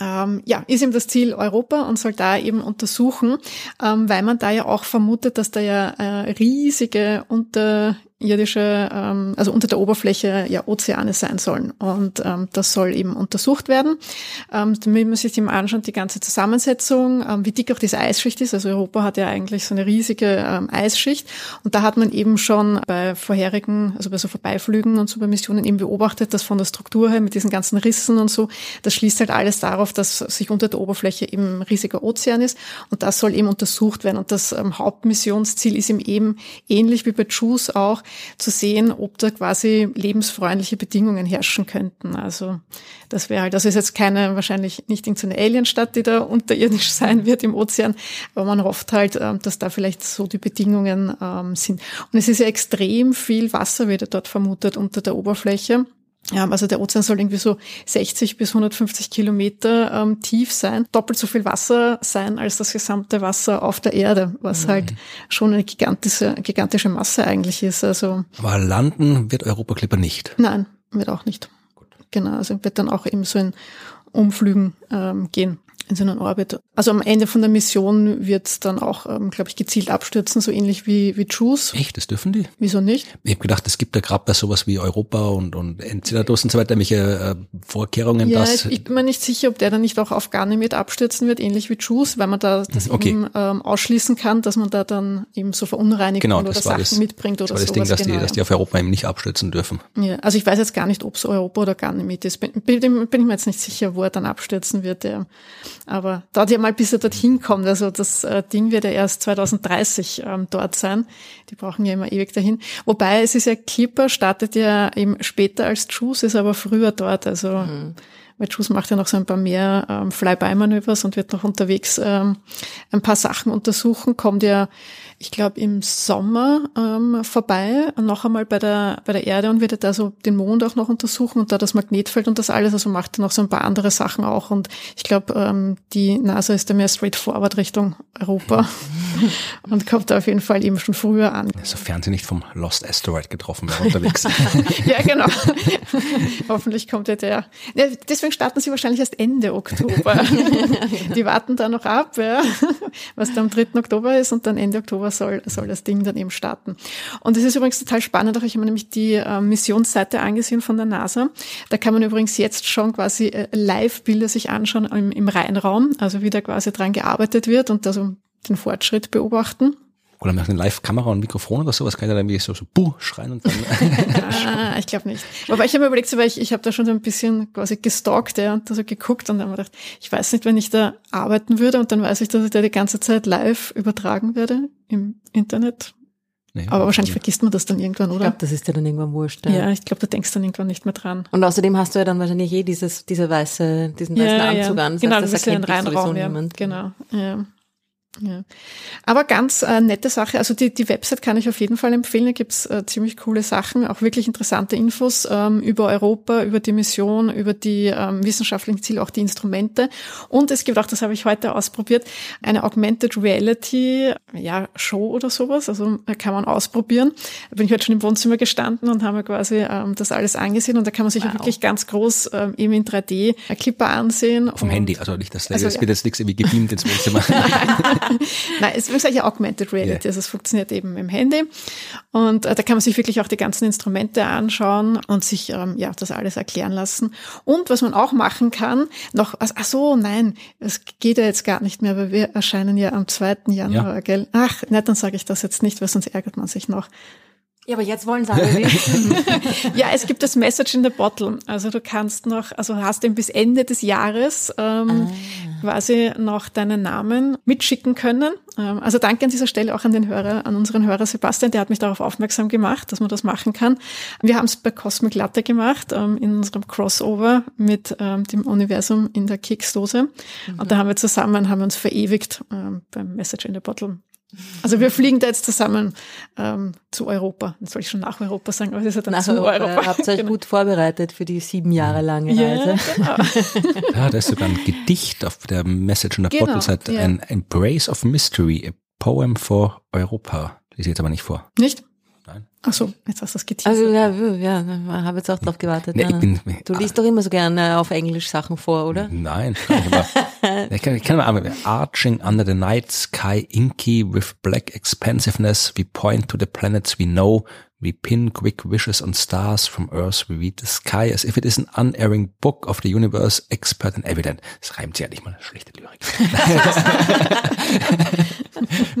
ähm, ja, ist eben das Ziel Europa und soll da eben untersuchen, ähm, weil man da ja auch vermutet, dass da ja äh, riesige unter irdische, ähm, also unter der Oberfläche ja Ozeane sein sollen. Und ähm, das soll eben untersucht werden. Ähm, damit man sich eben anschaut, die ganze Zusammensetzung, ähm, wie dick auch diese Eisschicht ist. Also Europa hat ja eigentlich so eine riesige ähm, Eisschicht. Und da hat man eben schon bei vorherigen, also bei so Vorbeiflügen und so bei Missionen eben beobachtet, dass von der Struktur her mit diesen ganzen Rissen und so, das schließt halt alles darauf, dass sich unter der Oberfläche eben ein riesiger Ozean ist. Und das soll eben untersucht werden. Und das ähm, Hauptmissionsziel ist eben eben ähnlich wie bei JUICE auch, zu sehen, ob da quasi lebensfreundliche Bedingungen herrschen könnten. Also das wäre halt, das ist jetzt keine, wahrscheinlich nicht irgendeine Alienstadt, die da unterirdisch sein wird im Ozean, aber man hofft halt, ähm, dass da vielleicht so die Bedingungen ähm, sind. Und es ist ja extrem viel Wasser wieder dort vermutet unter der Oberfläche. Ja, also der Ozean soll irgendwie so 60 bis 150 Kilometer ähm, tief sein, doppelt so viel Wasser sein als das gesamte Wasser auf der Erde, was mhm. halt schon eine gigantische, gigantische Masse eigentlich ist. Also Aber landen wird Europa Clipper nicht. Nein, wird auch nicht. Gut. Genau, also wird dann auch eben so ein Umflügen ähm, gehen in so einen Orbit. Also am Ende von der Mission wird dann auch, ähm, glaube ich, gezielt abstürzen, so ähnlich wie, wie Juice. Echt, das dürfen die? Wieso nicht? Ich habe gedacht, es gibt da gerade bei sowas wie Europa und, und Enceladus und so weiter welche äh, Vorkehrungen, ja, dass... ich bin mir nicht sicher, ob der dann nicht auch auf Ganymed abstürzen wird, ähnlich wie Juice, weil man da das okay. eben ähm, ausschließen kann, dass man da dann eben so Verunreinigungen genau, oder Sachen das, mitbringt oder das war das Ding, dass, genau, die, dass die auf Europa eben nicht abstürzen dürfen. Ja, also ich weiß jetzt gar nicht, ob es Europa oder Ganymed ist. Bin, bin, bin ich mir jetzt nicht sicher, wo er dann abstürzen wird. Ja. Aber da die mal, bis er dorthin kommt. Also das äh, Ding wird ja erst 2030 ähm, dort sein. Die brauchen ja immer ewig dahin. Wobei es ist ja Clipper startet ja eben später als Juice, ist aber früher dort. Also mhm. weil Juice macht ja noch so ein paar mehr ähm, Fly-by-Manövers und wird noch unterwegs ähm, ein paar Sachen untersuchen. Kommt ja ich glaube, im Sommer ähm, vorbei, noch einmal bei der, bei der Erde und wird da so den Mond auch noch untersuchen und da das Magnetfeld und das alles, also macht er noch so ein paar andere Sachen auch und ich glaube, ähm, die NASA ist da mehr straightforward Richtung Europa und kommt da auf jeden Fall eben schon früher an. Sofern sie nicht vom Lost Asteroid getroffen werden unterwegs. ja, genau. Hoffentlich kommt ja der. Ja, deswegen starten sie wahrscheinlich erst Ende Oktober. die warten da noch ab, ja, was da am 3. Oktober ist und dann Ende Oktober Oktober soll, soll das Ding dann eben starten. Und es ist übrigens total spannend, auch ich habe mir nämlich die äh, Missionsseite angesehen von der NASA. Da kann man übrigens jetzt schon quasi äh, Live-Bilder sich anschauen im, im Rheinraum, also wie da quasi dran gearbeitet wird und also den Fortschritt beobachten. Oder mit einer Live-Kamera und Mikrofon oder sowas kann ich dann irgendwie so, so buh schreien und dann. ah, ich glaube nicht. Aber ich habe mir überlegt, weil ich, ich habe da schon so ein bisschen quasi gestalkt ja, und da so geguckt und dann habe ich gedacht, ich weiß nicht, wenn ich da arbeiten würde und dann weiß ich, dass ich da die ganze Zeit live übertragen werde im Internet. Nee, aber wahrscheinlich nicht. vergisst man das dann irgendwann, oder? Ich glaube, das ist dir dann irgendwann wurscht. Ja, ja ich glaube, du denkst dann irgendwann nicht mehr dran. Und außerdem hast du ja dann wahrscheinlich eh dieses, diese weiße, diesen weißen ja, Anzug ja. an. Das genau, heißt, das, das ist ja ein Reinraum, ja. niemand. Genau, ja. Ja. Aber ganz äh, nette Sache, also die, die Website kann ich auf jeden Fall empfehlen, da gibt's äh, ziemlich coole Sachen, auch wirklich interessante Infos ähm, über Europa, über die Mission, über die ähm, wissenschaftlichen Ziele, auch die Instrumente. Und es gibt auch, das habe ich heute ausprobiert, eine Augmented Reality ja, Show oder sowas, also äh, kann man ausprobieren. Da bin ich heute schon im Wohnzimmer gestanden und habe quasi ähm, das alles angesehen und da kann man sich wow. wirklich ganz groß ähm, eben in 3D Clipper ansehen. Vom Handy, also nicht das, also, das ja. wird jetzt nichts irgendwie gebeamt ins Wohnzimmer. Nein, es ist ja Augmented Reality, yeah. also es funktioniert eben im Handy. Und äh, da kann man sich wirklich auch die ganzen Instrumente anschauen und sich ähm, ja das alles erklären lassen. Und was man auch machen kann, noch, also, ach so, nein, es geht ja jetzt gar nicht mehr, weil wir erscheinen ja am 2. Januar, ja. gell? Ach, na, dann sage ich das jetzt nicht, weil sonst ärgert man sich noch. Ja, aber jetzt wollen sie alle wissen. ja, es gibt das Message in the Bottle. Also du kannst noch, also hast eben bis Ende des Jahres ähm, ah. quasi noch deinen Namen mitschicken können. Ähm, also danke an dieser Stelle auch an den Hörer, an unseren Hörer Sebastian, der hat mich darauf aufmerksam gemacht, dass man das machen kann. Wir haben es bei Cosmic Latte gemacht, ähm, in unserem Crossover mit ähm, dem Universum in der Keksdose. Mhm. Und da haben wir zusammen, haben wir uns verewigt ähm, beim Message in the Bottle also wir fliegen da jetzt zusammen ähm, zu Europa. Jetzt soll ich schon nach Europa sagen, aber es ist ja dann nach zu Europa. Europa. Habt ihr euch genau. gut vorbereitet für die sieben Jahre lange Reise? Ja, genau. ja, da ist sogar ein Gedicht auf der Message in der genau, Bottle-Seite. Ja. Ein Embrace of Mystery, a Poem for Europa. Lese ich jetzt aber nicht vor. Nicht? Ach so, jetzt hast du das geteasert. Also ja, ja, habe jetzt auch drauf gewartet. Nee, ja. bin, du liest doch immer so gerne auf Englisch Sachen vor, oder? Nein, aber ich kann, ich kann mal Arching under the night sky, inky with black expansiveness, we point to the planets we know, We pin quick wishes on stars from Earth. We read the sky as if it is an unerring book of the universe, expert and evident. Das reimt sich ja nicht mal eine schlechte Lyrik.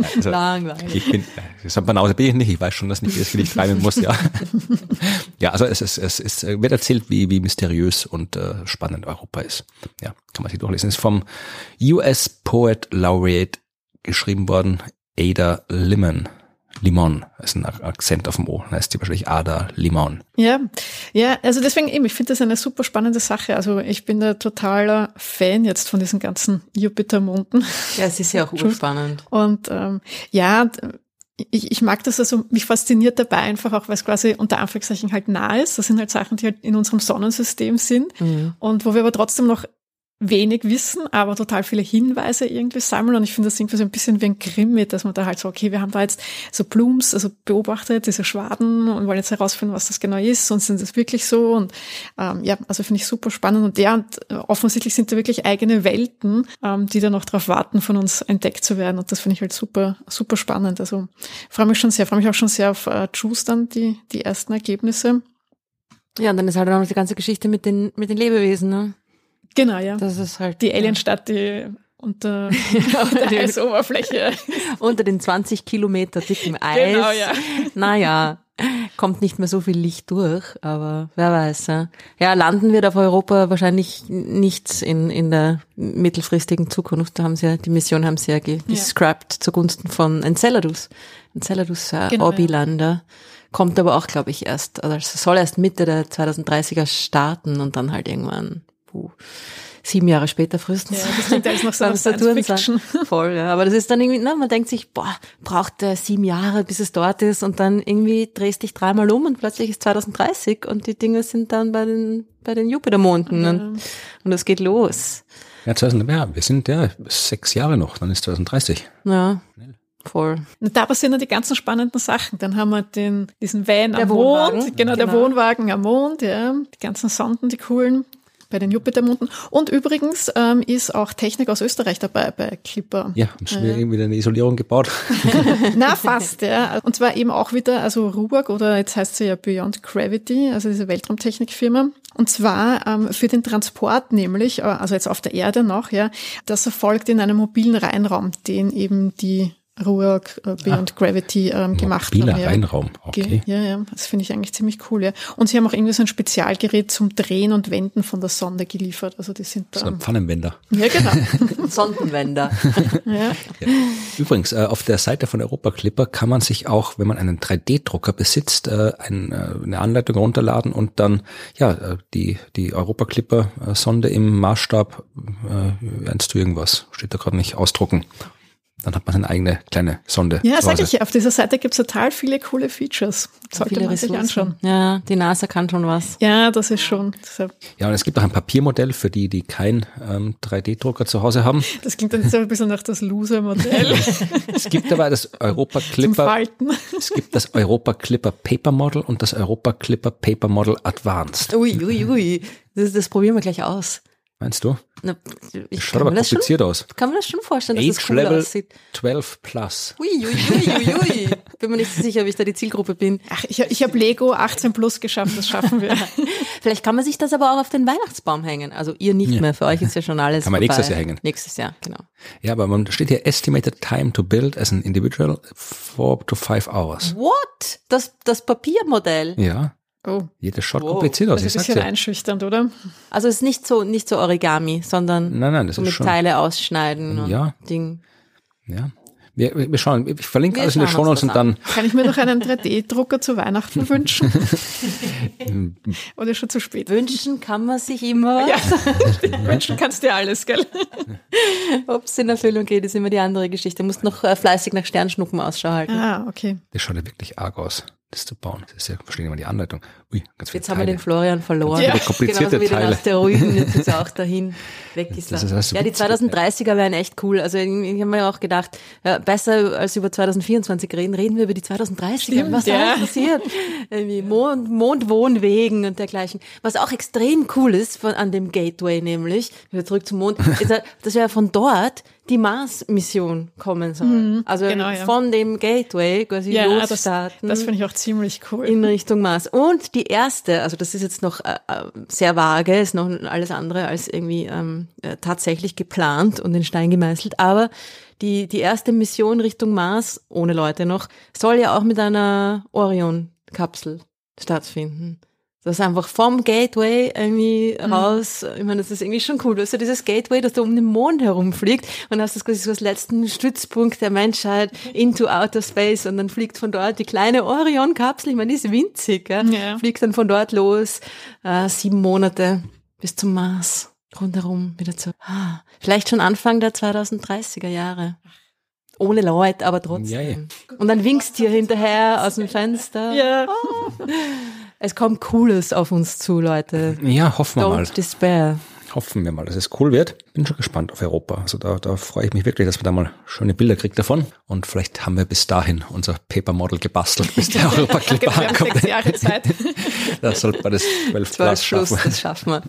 also, Langweilig. Ich bin, so Banause bin ich nicht. Ich weiß schon, dass nicht jedes Gedicht reimen muss, ja. ja, also es ist, es ist, wird erzählt, wie, wie mysteriös und äh, spannend Europa ist. Ja, kann man sich durchlesen. Es ist vom US Poet Laureate geschrieben worden, Ada Limon Limon. Das ist ein Akzent auf dem O. Dann heißt die wahrscheinlich Ada Limon. Ja, ja, also deswegen eben, ich finde das eine super spannende Sache. Also ich bin da totaler Fan jetzt von diesen ganzen Jupitermonden. Ja, es ist ja auch urspannend. Und ähm, ja, ich, ich mag das also, mich fasziniert dabei einfach auch, weil es quasi unter Anführungszeichen halt nah ist. Das sind halt Sachen, die halt in unserem Sonnensystem sind Mhm. und wo wir aber trotzdem noch wenig wissen, aber total viele Hinweise irgendwie sammeln. Und ich finde das irgendwie so ein bisschen wie ein Krimi, dass man da halt so, okay, wir haben da jetzt so Blooms, also beobachtet, diese Schwaden und wollen jetzt herausfinden, was das genau ist und sind das wirklich so. Und ähm, ja, also finde ich super spannend. Und ja, und äh, offensichtlich sind da wirklich eigene Welten, ähm, die da noch darauf warten, von uns entdeckt zu werden. Und das finde ich halt super, super spannend. Also freue mich schon sehr, freue mich auch schon sehr auf äh, Juice dann, die, die ersten Ergebnisse. Ja, und dann ist halt auch noch die ganze Geschichte mit den, mit den Lebewesen, ne? Genau, ja. Das ist halt. Die Alienstadt, die unter, unter der Eisoberfläche. Unter den 20 Kilometer dicken Eis. Genau, ja. Naja, kommt nicht mehr so viel Licht durch, aber wer weiß. Ja, ja landen wird auf Europa wahrscheinlich nichts in, in der mittelfristigen Zukunft. Da haben sie ja, die Mission haben sie ja ge- Ja. gescrapped zugunsten von Enceladus. Enceladus äh, Genau, Orbilander. Kommt aber auch, glaube ich, erst, also soll erst Mitte der 2030er starten und dann halt irgendwann, puh, sieben Jahre später frühestens. Ja, das klingt alles nach so beim Saturn. Voll, ja. Aber das ist dann irgendwie, na, man denkt sich, boah, braucht der sieben Jahre, bis es dort ist und dann irgendwie drehst dich dreimal um und plötzlich ist 2030 und die Dinge sind dann bei den, bei den Jupitermonden und, und es geht los. Ja, 2000, ja, wir sind ja sechs Jahre noch, dann ist 2030. Ja, voll. Und da passieren dann die ganzen spannenden Sachen. Dann haben wir den, diesen Van Der am Wohnwagen. Mond, genau, der Genau. Wohnwagen am Mond, ja, die ganzen Sonden, die coolen bei den Jupitermonden. Und übrigens ähm, ist auch Technik aus Österreich dabei bei Clipper. Ja, haben schon wieder irgendwie eine Isolierung gebaut. Na, fast, ja. Und zwar eben auch wieder, also Ruag oder jetzt heißt sie ja Beyond Gravity, also diese Weltraumtechnikfirma. Und zwar ähm, für den Transport nämlich, äh, also jetzt auf der Erde noch, ja, das erfolgt in einem mobilen Reinraum, den eben die Ruag äh, Beyond Gravity ähm, gemacht Mobiler haben. Ja. Reinraum, okay. Ja, ja, das finde ich eigentlich ziemlich cool, ja. Und sie haben auch irgendwie so ein Spezialgerät zum Drehen und Wenden von der Sonde geliefert. Also die sind da. So ein Pfannenwender. ja, genau. Sondenwender. ja. Ja. Übrigens, äh, auf der Seite von Europa Clipper kann man sich auch, wenn man einen 3D-Drucker besitzt, äh, ein, äh, eine Anleitung runterladen und dann ja äh, die die Europa Clipper äh, Sonde im Maßstab äh, 1 zu irgendwas steht da gerade nicht ausdrucken. Dann hat man eine eigene kleine Sonde. Ja, zu sag Hause. ich. Auf dieser Seite gibt's total viele coole Features. Sollte Viele man sich Ressourcen. anschauen. Ja, die NASA kann schon was. Ja, das ist schon. Deshalb, Ja, und es gibt auch ein Papiermodell für die, die keinen ähm, 3D-Drucker zu Hause haben. das klingt dann so ein bisschen nach das Loser-Modell Es gibt aber das Europa zum Clipper, Falten. es gibt das Europa Clipper Paper Model und das Europa Clipper Paper Model Advanced. Ui, ui, ui. Das, das probieren wir gleich aus. Meinst du? Na, ich Schaut aber das schon, kompliziert aus. kann mir das schon vorstellen, dass es Age cool Level aussieht. 12 plus. Ui, ui, ui, ui, ui. Bin mir nicht so sicher, ob ich da die Zielgruppe bin. Ach, ich, ich habe Lego 18 plus geschafft, das schaffen wir. Vielleicht kann man sich das aber auch auf den Weihnachtsbaum hängen. Also ihr nicht mehr, für euch ist ja schon alles Kann man vorbei. nächstes Jahr hängen. Nächstes Jahr, genau. Ja, aber man steht hier estimated time to build as an individual four to five hours. What? Das, das Papiermodell? Ja, Oh, jedes schaut Wow. kompliziert aus, das ist ein bisschen ja. einschüchternd, oder? Also es ist nicht so, nicht so Origami, sondern Nein, nein, das so ist mit schon. Teile ausschneiden und Ja. Ding. Ja. Wir, wir schauen, ich verlinke Wir alles in den Shownotes und dann Kann ich mir noch einen 3D-Drucker zu Weihnachten wünschen? oder schon zu spät? Wünschen kann man sich immer. Ja, wünschen kannst du dir alles, gell? Ob es in Erfüllung geht, ist immer die andere Geschichte. Du musst noch äh, fleißig nach Sternschnuppen Ausschau halten. Ah, okay. das schaut ja wirklich arg aus, das zu bauen. Das ist ja, verstehen immer die Anleitung. Ui, ganz viele Jetzt haben wir Teile. den Florian verloren. Ja. Komplizierte Genauso wie den Teile. Asteroiden, jetzt ist er auch dahin weg ist Das er. ist alles so ja, die witzig. 2030er wären echt cool. Also ich, ich habe mir auch gedacht, ja, besser als über 2024 reden, reden wir über die 2030er. Stimmt, Was ja. da passiert? Irgendwie Mond, Mondwohnwegen und dergleichen. Was auch extrem cool ist von, an dem Gateway nämlich, wieder zurück zum Mond, ist, ja, dass ja von dort die Mars-Mission kommen soll. also genau, ja. von dem Gateway quasi Ja, das, losstarten das finde ich auch ziemlich cool. in Richtung Mars. Und die erste, also das ist jetzt noch äh, äh, sehr vage, ist noch alles andere als irgendwie ähm, äh, tatsächlich geplant und in Stein gemeißelt, aber die, die erste Mission Richtung Mars, ohne Leute noch, soll ja auch mit einer Orion-Kapsel stattfinden. Das ist einfach vom Gateway irgendwie Mhm. raus. Ich meine, das ist irgendwie schon cool. Du hast ja dieses Gateway, das da um den Mond herumfliegt und hast das quasi so als letzten Stützpunkt der Menschheit into outer space und dann fliegt von dort die kleine Orion-Kapsel, ich meine, die ist winzig, ja? Ja. fliegt dann von dort los, äh, sieben Monate bis zum Mars, rundherum wieder zu. Ah, vielleicht schon Anfang der 2030er Jahre. Ohne Leute, aber trotzdem. Ja, ja. Und dann winkst dir hinterher aus dem Fenster. Ja. Es kommt Cooles auf uns zu, Leute. Ja, hoffen wir mal. Don't despair. Hoffen wir mal, dass es cool wird. Bin schon gespannt auf Europa. Also da, da freue ich mich wirklich, dass wir da mal schöne Bilder kriegen davon. Und vielleicht haben wir bis dahin unser Paper Model gebastelt, bis der Europa-Clip Genau, wir haben ankommt. sechs Jahre Zeit. Da sollte man das 12 12 Plus plus, schaffen. das schaffen wir.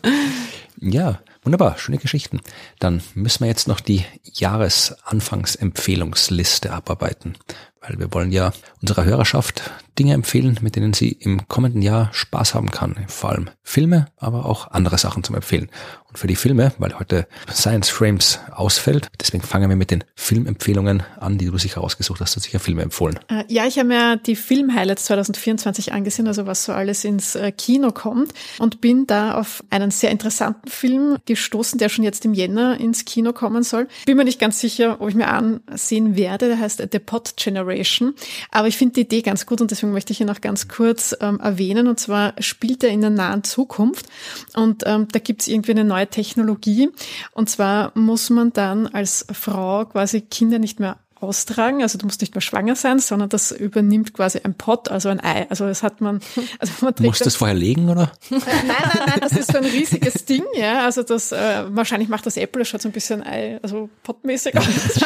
Ja, wunderbar, schöne Geschichten. Dann müssen wir jetzt noch die Jahresanfangsempfehlungsliste abarbeiten, weil wir wollen ja unserer Hörerschaft Dinge empfehlen, mit denen sie im kommenden Jahr Spaß haben kann. Vor allem Filme, aber auch andere Sachen zum Empfehlen. Und für die Filme, weil heute Science Frames ausfällt, deswegen fangen wir mit den Filmempfehlungen an, die du sich rausgesucht hast. Du hast sicher Filme empfohlen. Äh, Ja, ich habe mir die Film-Highlights 2024 angesehen, also was so alles ins äh, Kino kommt und bin da auf einen sehr interessanten Film gestoßen, der schon jetzt im Jänner ins Kino kommen soll. Bin mir nicht ganz sicher, ob ich mir ansehen werde. Der heißt The Pot Generation. Aber ich finde die Idee ganz gut und deswegen möchte ich ihn noch ganz kurz ähm, erwähnen. Und zwar spielt er in der nahen Zukunft und ähm, da gibt es irgendwie eine neue Technologie. Und zwar muss man dann als Frau quasi Kinder nicht mehr austragen, also du musst nicht mehr schwanger sein, sondern das übernimmt quasi ein Pot, also ein Ei. Also das hat man, also man trägt Musst du das vorher legen, oder? Nein, nein, nein, das ist so ein riesiges Ding, ja. Also das äh, wahrscheinlich macht das Apple, das schaut so ein bisschen Ei, also potmäßig aus.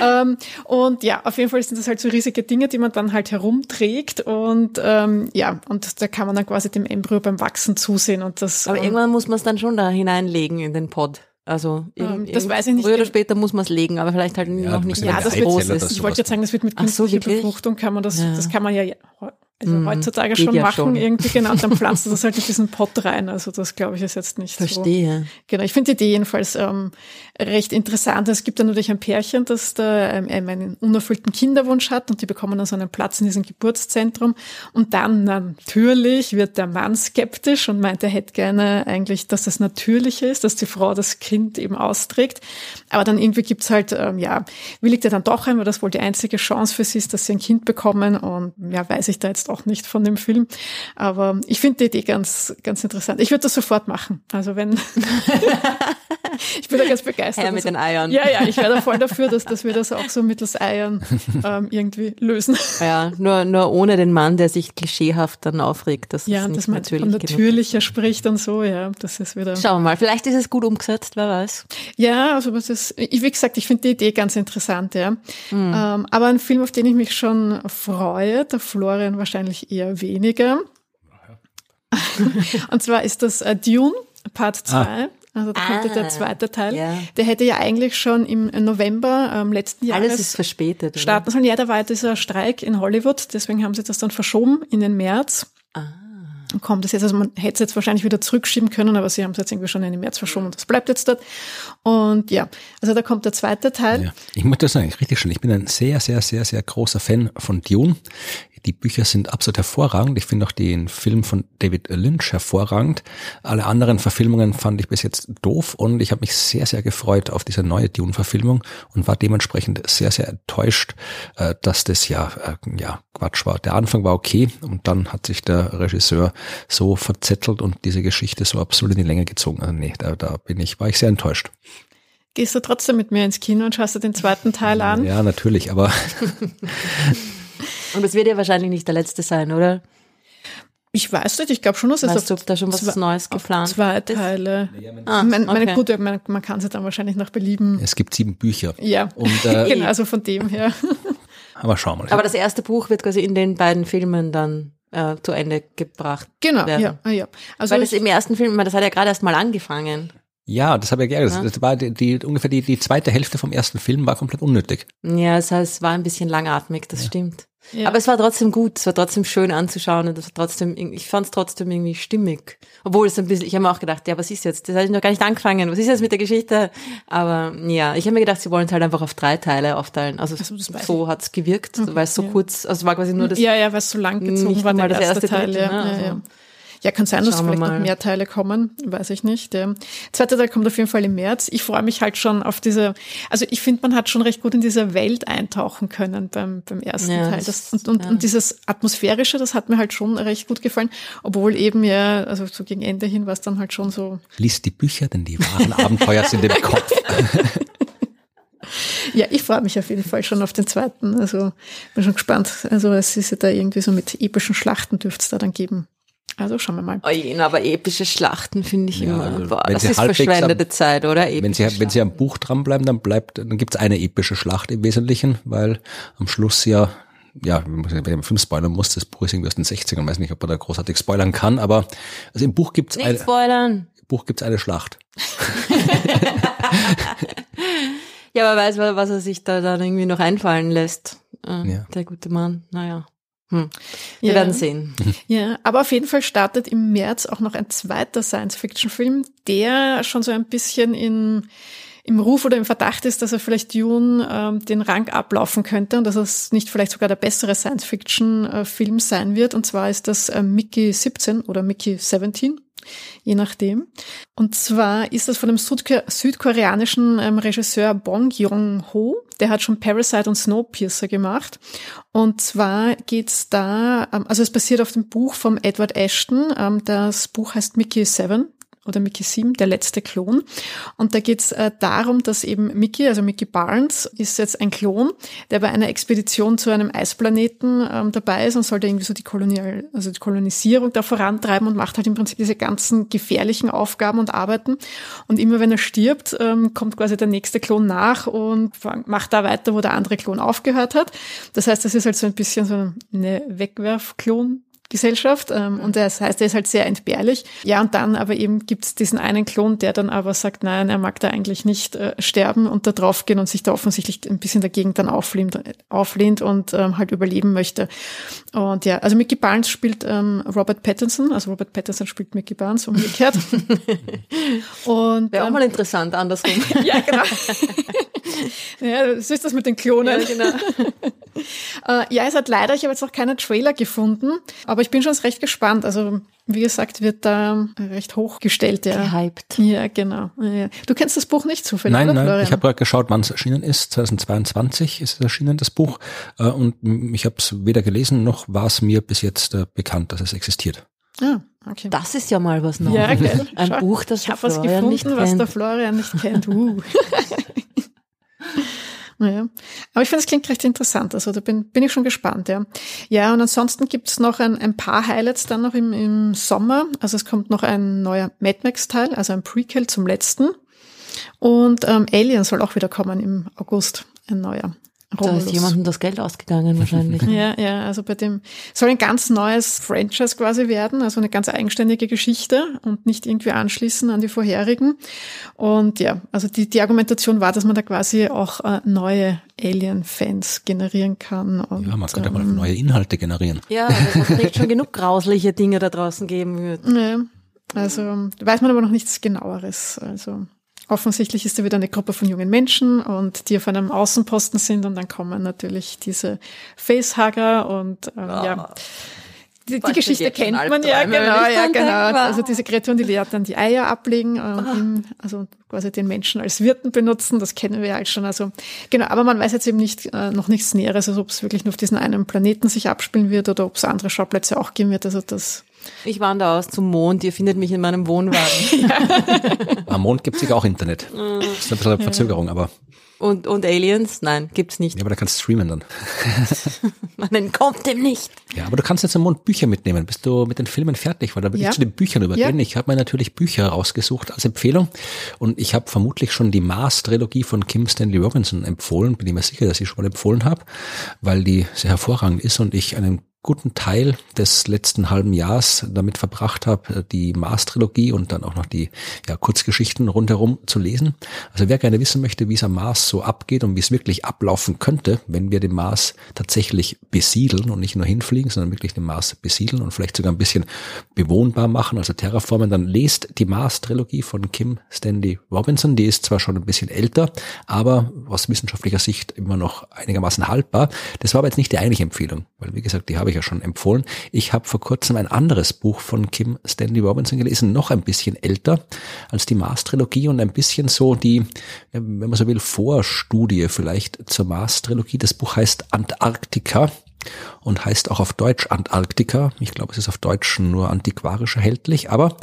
ja. ähm, und ja, auf jeden Fall sind das halt so riesige Dinge, die man dann halt herumträgt und ähm, ja, und da kann man dann quasi dem Embryo beim Wachsen zusehen und das. Aber ähm, irgendwann muss man es dann schon da hineinlegen in den Pod. Also Ähm, das weiß ich nicht. Früher oder später muss man es legen, aber vielleicht halt du noch nicht ja Ja, das wird, ich wollte jetzt sagen, das wird mit so, künstlicher? Befruchtung kann man das, Ja. das kann man ja also Mhm. heutzutage Geht schon ja machen, schon. irgendwie genau, und dann pflanzt du das halt in diesen Pot rein. Also das glaube ich ist jetzt nicht so. Verstehe. Genau, ich finde die Idee jedenfalls ähm, recht interessant. Es gibt dann natürlich ein Pärchen, das da ähm, einen unerfüllten Kinderwunsch hat und die bekommen dann so einen Platz in diesem Geburtszentrum. Und dann natürlich wird der Mann skeptisch und meint, er hätte gerne eigentlich, dass das natürlich ist, dass die Frau das Kind eben austrägt. Aber dann irgendwie gibt's halt, ähm, ja, willigt er dann doch ein, weil das wohl die einzige Chance für sie ist, dass sie ein Kind bekommen. Und ja, weiß ich da jetzt auch nicht von dem Film. Aber ich finde die Idee ganz, ganz interessant. Ich würde das sofort machen. Also wenn ich bin da ganz begeistert. Her mit Also- den Eiern. Ja, ja, ich wäre da voll dafür, dass, dass wir das auch so mittels Eiern ähm, irgendwie lösen. Ja, nur, nur ohne den Mann, der sich klischeehaft dann aufregt. Das Ja, ist nicht dass man natürlich genug. natürlicher spricht und so, ja, das ist wieder. Schauen wir mal, vielleicht ist es gut umgesetzt, wer weiß. Ja, also das ist, ich, wie gesagt, ich finde die Idee ganz interessant, ja. Mhm. Ähm, aber ein Film, auf den ich mich schon freue, der Florian wahrscheinlich eher weniger. und zwar ist das äh, Dune, Part 2. Also da kommt Ah, der zweite Teil. ja. Der hätte ja eigentlich schon im November ähm, letzten Jahres Alles ist verspätet. oder? starten sollen. Ja, da war dieser Streik in Hollywood, deswegen haben sie das dann verschoben in den März. Ah. Kommt es jetzt, also man hätte es jetzt wahrscheinlich wieder zurückschieben können, aber sie haben es jetzt irgendwie schon in den März verschoben und das bleibt jetzt dort. Und ja, also da kommt der zweite Teil. Ja. Ich muss das sagen, richtig schön. Ich bin ein sehr, sehr, sehr, sehr großer Fan von Dune. Die Bücher sind absolut hervorragend. Ich finde auch den Film von David Lynch hervorragend. Alle anderen Verfilmungen fand ich bis jetzt doof und ich habe mich sehr, sehr gefreut auf diese neue Dune-Verfilmung und war dementsprechend sehr, sehr enttäuscht, äh, dass das ja, äh, ja Quatsch war. Der Anfang war okay und dann hat sich der Regisseur so verzettelt und diese Geschichte so absolut in die Länge gezogen. Also nee, da, da bin ich, war ich sehr enttäuscht. Gehst du trotzdem mit mir ins Kino und schaust dir den zweiten Teil an? Ja, natürlich, aber Und das wird ja wahrscheinlich nicht der letzte sein, oder? Ich weiß nicht, ich glaube schon, dass es Weißt du, auf ob da schon was zwei- Neues geplant zwei ist? Teile. Ah, meine, meine okay. gute, man, man kann sie dann wahrscheinlich nach Belieben. es gibt sieben Bücher. Ja, Und, äh, genau, also von dem her. Aber schauen wir mal. Aber das erste Buch wird quasi in den beiden Filmen dann äh, zu Ende gebracht. Genau, werden. ja, ah, ja. Also Weil das ich, im ersten Film, das hat ja gerade erst mal angefangen. Ja, das habe ich geärgert. Ja. Das, war die, die, ungefähr die, die zweite Hälfte vom ersten Film war komplett unnötig. Ja, das heißt, es war ein bisschen langatmig, das stimmt. Ja. Aber es war trotzdem gut, es war trotzdem schön anzuschauen und es war trotzdem, ich fand es trotzdem irgendwie stimmig. Obwohl es ein bisschen, ich habe mir auch gedacht, ja, was ist jetzt? Das hatte ich noch gar nicht angefangen. Was ist jetzt mit der Geschichte? Aber ja, ich habe mir gedacht, sie wollen es halt einfach auf drei Teile aufteilen. Also, weiß so hat's gewirkt, weil es so ja. kurz, also es war quasi nur das ja, ja, weil es so lang gezogen war, der das erste, erste Teil. Ja, ne? ja, Also, ja. Ja, kann sein, dass Schauen vielleicht noch mehr Teile kommen, weiß ich nicht. Der zweite Teil kommt auf jeden Fall im März. Ich freue mich halt schon auf diese, also ich finde, man hat schon recht gut in diese Welt eintauchen können beim, beim ersten Ja, Teil. das- Das, und, und, ja. und dieses Atmosphärische, das hat mir halt schon recht gut gefallen, obwohl eben ja, also so gegen Ende hin war es dann halt schon so, Lies die Bücher, denn die wahren Abenteuer sind im Kopf. ja, ich freue mich auf jeden Fall schon auf den zweiten. Also bin schon gespannt. Also es ist ja da irgendwie so mit epischen Schlachten dürfte es da dann geben. Also schauen wir mal. Oh je, na, aber epische Schlachten finde ich Ja, immer. also boah, wenn das sie ist verschwendete am- Zeit, oder? Wenn Sie, Epische wenn Sie am Buch dranbleiben, dann bleibt, dann gibt's eine epische Schlacht im Wesentlichen, weil am Schluss ja, ja, wenn man Film spoilern muss, das Buch ist irgendwie aus den 60ern, weiß nicht, ob man da großartig spoilern kann, aber also im Buch gibt's Nicht eine, spoilern. im Buch gibt's eine Schlacht. Ja, aber weiß, was er sich da dann irgendwie noch einfallen lässt. Äh, Ja. Der gute Mann. Naja. Hm. Wir Ja. werden sehen. Ja, aber auf jeden Fall startet im März auch noch ein zweiter Science-Fiction-Film, der schon so ein bisschen in, im Ruf oder im Verdacht ist, dass er vielleicht Dune ähm, den Rang ablaufen könnte und dass es nicht vielleicht sogar der bessere Science-Fiction-Film sein wird. Und zwar ist das äh, Mickey 17 oder Mickey 17, je nachdem. Und zwar ist das von dem Südko südkoreanischen ähm, Regisseur Bong Joon-ho. Der hat schon Parasite und Snowpiercer gemacht. Und zwar geht's da, ähm, also es basiert auf dem Buch vom Edward Ashton. Ähm, das Buch heißt Mickey 7 oder Mickey 7, der letzte Klon. Und da geht's äh, darum, dass eben Mickey, also Mickey Barnes, ist jetzt ein Klon, der bei einer Expedition zu einem Eisplaneten ähm, dabei ist und soll da irgendwie so die, Kolonial, also die Kolonisierung da vorantreiben und macht halt im Prinzip diese ganzen gefährlichen Aufgaben und Arbeiten. Und immer wenn er stirbt, ähm, kommt quasi der nächste Klon nach und macht da weiter, wo der andere Klon aufgehört hat. Das heißt, das ist halt so ein bisschen so eine Wegwerfklon. Gesellschaft ähm, und das heißt, er ist halt sehr entbehrlich. Ja, und dann aber eben gibt's diesen einen Klon, der dann aber sagt, nein, er mag da eigentlich nicht äh, sterben und da draufgehen und sich da offensichtlich ein bisschen dagegen dann auflehnt, auflehnt und ähm, halt überleben möchte. Und ja, also Mickey Barnes spielt ähm, Robert Pattinson, also Robert Pattinson spielt Mickey Barnes umgekehrt. und Wäre auch ähm, mal interessant, andersrum. ja, genau. ja, so ist das mit den Klonen. Ja, genau. Äh, ja, es hat leider, ich habe jetzt noch keinen Trailer gefunden, aber ich bin schon recht gespannt. Also, wie gesagt, wird da recht hochgestellt, ja. Gehypt. Ja, genau. Ja. Du kennst das Buch nicht zufällig, Nein, oder, nein, Florian? ich habe gerade geschaut, wann es erschienen ist. 2022 ist es erschienen, das Buch. Äh, Und ich habe es weder gelesen, noch war es mir bis jetzt äh, bekannt, dass es existiert. ah, okay. Das ist ja mal was Neues. ja, gell. Ein Schau, Buch, das ich habe was Florian nicht gefunden, was kennt. der Florian nicht kennt. Uh. Naja. Aber ich finde, es klingt recht interessant. Also da bin, bin ich schon gespannt, ja. Ja, und ansonsten gibt's noch ein, ein paar Highlights dann noch im, im Sommer. Also es kommt noch ein neuer Mad Max-Teil, also ein Prequel zum letzten. Und ähm, Alien soll auch wieder kommen im August, ein neuer. Da ist Romulus. jemandem das Geld ausgegangen wahrscheinlich. Ja, ja, also bei dem soll ein ganz neues Franchise quasi werden, also eine ganz eigenständige Geschichte und nicht irgendwie anschließen an die vorherigen. Und ja, also die, die Argumentation war, dass man da quasi auch äh, neue Alien-Fans generieren kann. Und, Ja, man könnte mal ähm, neue Inhalte generieren. Ja, das hat nicht schon genug grausliche Dinge da draußen geben wird. Ja, also weiß man aber noch nichts genaueres. Also offensichtlich ist da wieder eine Gruppe von jungen Menschen und die auf einem Außenposten sind und dann kommen natürlich diese Facehugger und ähm, ja. Die, die Boah, ich Geschichte kennt man ja, genau, ja, genau. Also diese Kreaturen, die dann die Eier ablegen, äh, im, also quasi den Menschen als Wirten benutzen, das kennen wir ja halt schon. Also genau, aber man weiß jetzt eben nicht äh, noch nichts Näheres, also ob es wirklich nur auf diesen einen Planeten sich abspielen wird oder ob es andere Schauplätze auch geben wird. Also das Ich wandere aus zum Mond, ihr findet mich in meinem Wohnwagen. Am Mond gibt es sicher auch Internet. Das ist ein bisschen eine Verzögerung, aber, Und, und Aliens? Nein, gibt's nicht. ja, aber da kannst du streamen dann. Man entkommt dem nicht. Ja, aber du kannst jetzt am Mond Bücher mitnehmen. Bist du mit den Filmen fertig? Weil da will Ja. ich zu den Büchern übergehen. Ja. Ich habe mir natürlich Bücher rausgesucht als Empfehlung und ich habe vermutlich schon die Mars-Trilogie von Kim Stanley Robinson empfohlen. Bin ich mir sicher, dass ich schon mal empfohlen habe, weil die sehr hervorragend ist und ich einen guten Teil des letzten halben Jahres damit verbracht habe, die Mars-Trilogie und dann auch noch die ja, Kurzgeschichten rundherum zu lesen. Also wer gerne wissen möchte, wie es am Mars so abgeht und wie es wirklich ablaufen könnte, wenn wir den Mars tatsächlich besiedeln und nicht nur hinfliegen, sondern wirklich den Mars besiedeln und vielleicht sogar ein bisschen bewohnbar machen, also terraformen, dann lest die Mars-Trilogie von Kim Stanley Robinson. Die ist zwar schon ein bisschen älter, aber aus wissenschaftlicher Sicht immer noch einigermaßen haltbar. Das war aber jetzt nicht die eigentliche Empfehlung, weil wie gesagt, die habe ich ja schon empfohlen. Ich habe vor kurzem ein anderes Buch von Kim Stanley Robinson gelesen, noch ein bisschen älter als die Mars-Trilogie und ein bisschen so die, wenn man so will, Vorstudie vielleicht zur Mars-Trilogie. Das Buch heißt Antarktika und heißt auch auf Deutsch Antarktika. Ich glaube, es ist auf Deutsch nur antiquarisch erhältlich, aber